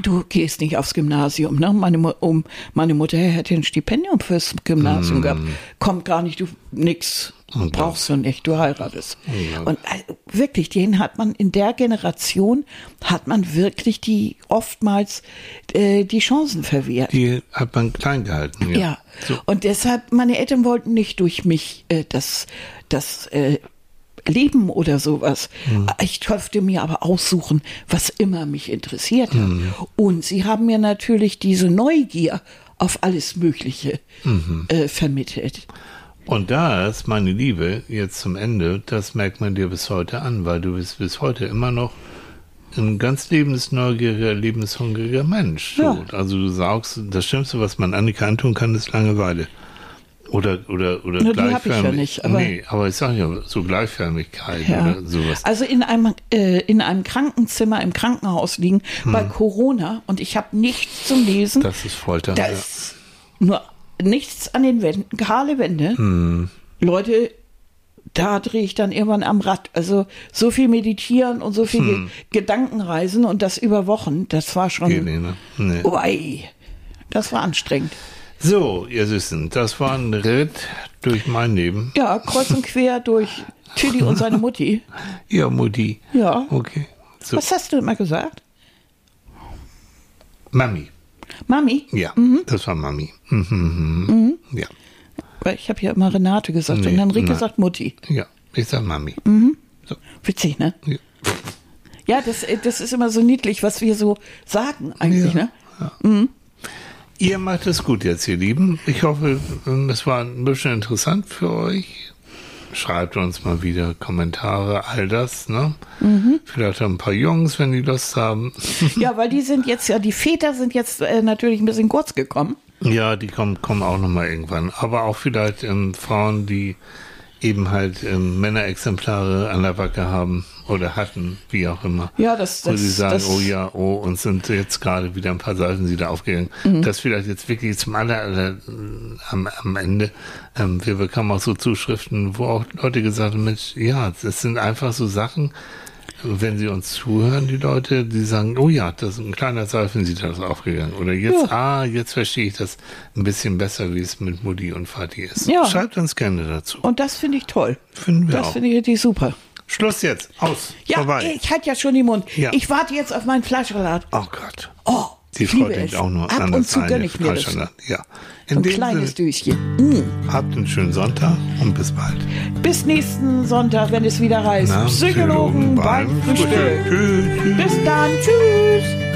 Du gehst nicht aufs Gymnasium. Ne? Meine, um, meine Mutter hätte ein Stipendium fürs Gymnasium gehabt. Kommt gar nicht, du nix. Und brauchst du nicht, du heiratest. Ja. Und also, wirklich, den hat man in der Generation, hat man wirklich die oftmals äh, die Chancen verwehrt. Die hat man klein gehalten. Ja. Ja. So. Und deshalb, meine Eltern wollten nicht durch mich äh, das, das äh, Leben oder sowas. Hm. Ich durfte mir aber aussuchen, was immer mich interessiert hat. Hm. Und sie haben mir natürlich diese Neugier auf alles Mögliche Mhm. äh, vermittelt. Und das, meine Liebe, jetzt zum Ende, das merkt man dir bis heute an, weil du bist bis heute immer noch ein ganz lebensneugieriger, lebenshungriger Mensch. Ja. Also du sagst, das Schlimmste, was man Annika antun kann, ist Langeweile. Oder, oder, oder Na, die hab ich ja nicht, aber- nee, aber ich sage ja, so Gleichförmigkeit Ja. oder sowas. Also in einem, äh, in einem Krankenzimmer im Krankenhaus liegen Hm. bei Corona und ich habe nichts zum Lesen. Das ist Folter. Da ja. ist nur nichts an den Wänden, kahle Wände. Hm. Leute, da drehe ich dann irgendwann am Rad. Also so viel meditieren und so viel Hm. Gedankenreisen und das über Wochen, das war schon. Geht nicht, ne? Nee. Ei, das war anstrengend. So, ihr Süßen, das war ein Ritt durch mein Leben. Ja, kreuz und quer durch Tilly und seine Mutti. Ja, Mutti. Ja. Okay. So, Was hast du immer gesagt? Mami. Mami? Ja, Mhm. das war Mami. Mhm, mhm. Ja, Weil ich habe ja immer Renate gesagt Nee, und dann Rike nein. sagt Mutti. ja, ich sag Mami. Mhm. So, Witzig, ne? ja. Ja, das, äh, das ist immer so niedlich, was wir so sagen eigentlich, Ja. ne? Ihr macht es gut jetzt, ihr Lieben. Ich hoffe, es war ein bisschen interessant für euch. Schreibt uns mal wieder Kommentare, all das, ne? Mhm. Vielleicht auch ein paar Jungs, wenn die Lust haben. Ja, weil die sind jetzt ja, die Väter sind jetzt äh, natürlich ein bisschen kurz gekommen. Ja, die kommen, kommen auch nochmal irgendwann. Aber auch vielleicht ähm, Frauen, die eben halt ähm, Männerexemplare an der Backe haben oder hatten, wie auch immer. Ja, das- Wo das- sie sagen, das- oh ja, oh, uns sind jetzt gerade wieder ein paar Seiten wieder aufgegangen. Mhm. Das vielleicht jetzt wirklich zum aller, aller am, am Ende. Ähm, wir bekamen auch so Zuschriften, wo auch Leute gesagt haben, Mensch, ja, das sind einfach so Sachen, wenn sie uns zuhören, die Leute, die sagen, oh ja, das ist ein kleiner Seifensieder ist aufgegangen. Oder jetzt, ah, jetzt verstehe ich das ein bisschen besser, wie es mit Mutti und Vati ist. Ja. Schreibt uns gerne dazu. Und das finde ich toll. Finden wir Das auch. finde ich richtig super. Schluss jetzt. Aus. Ja, Vorbei. ich hatte ja schon den Mund. Ja. Ich warte jetzt auf meinen Fleischsalat. oh Gott. Oh, Die ich liebe es. auch nur Ab an und zu gönne ich mir das. Ja. So In ein kleines Sinne, Döschen. Mm. habt einen schönen Sonntag und bis bald. Bis nächsten Sonntag, wenn es wieder heißt Na, Psychologen beim Frühstück. Tschüss. Bis dann. Tschüss.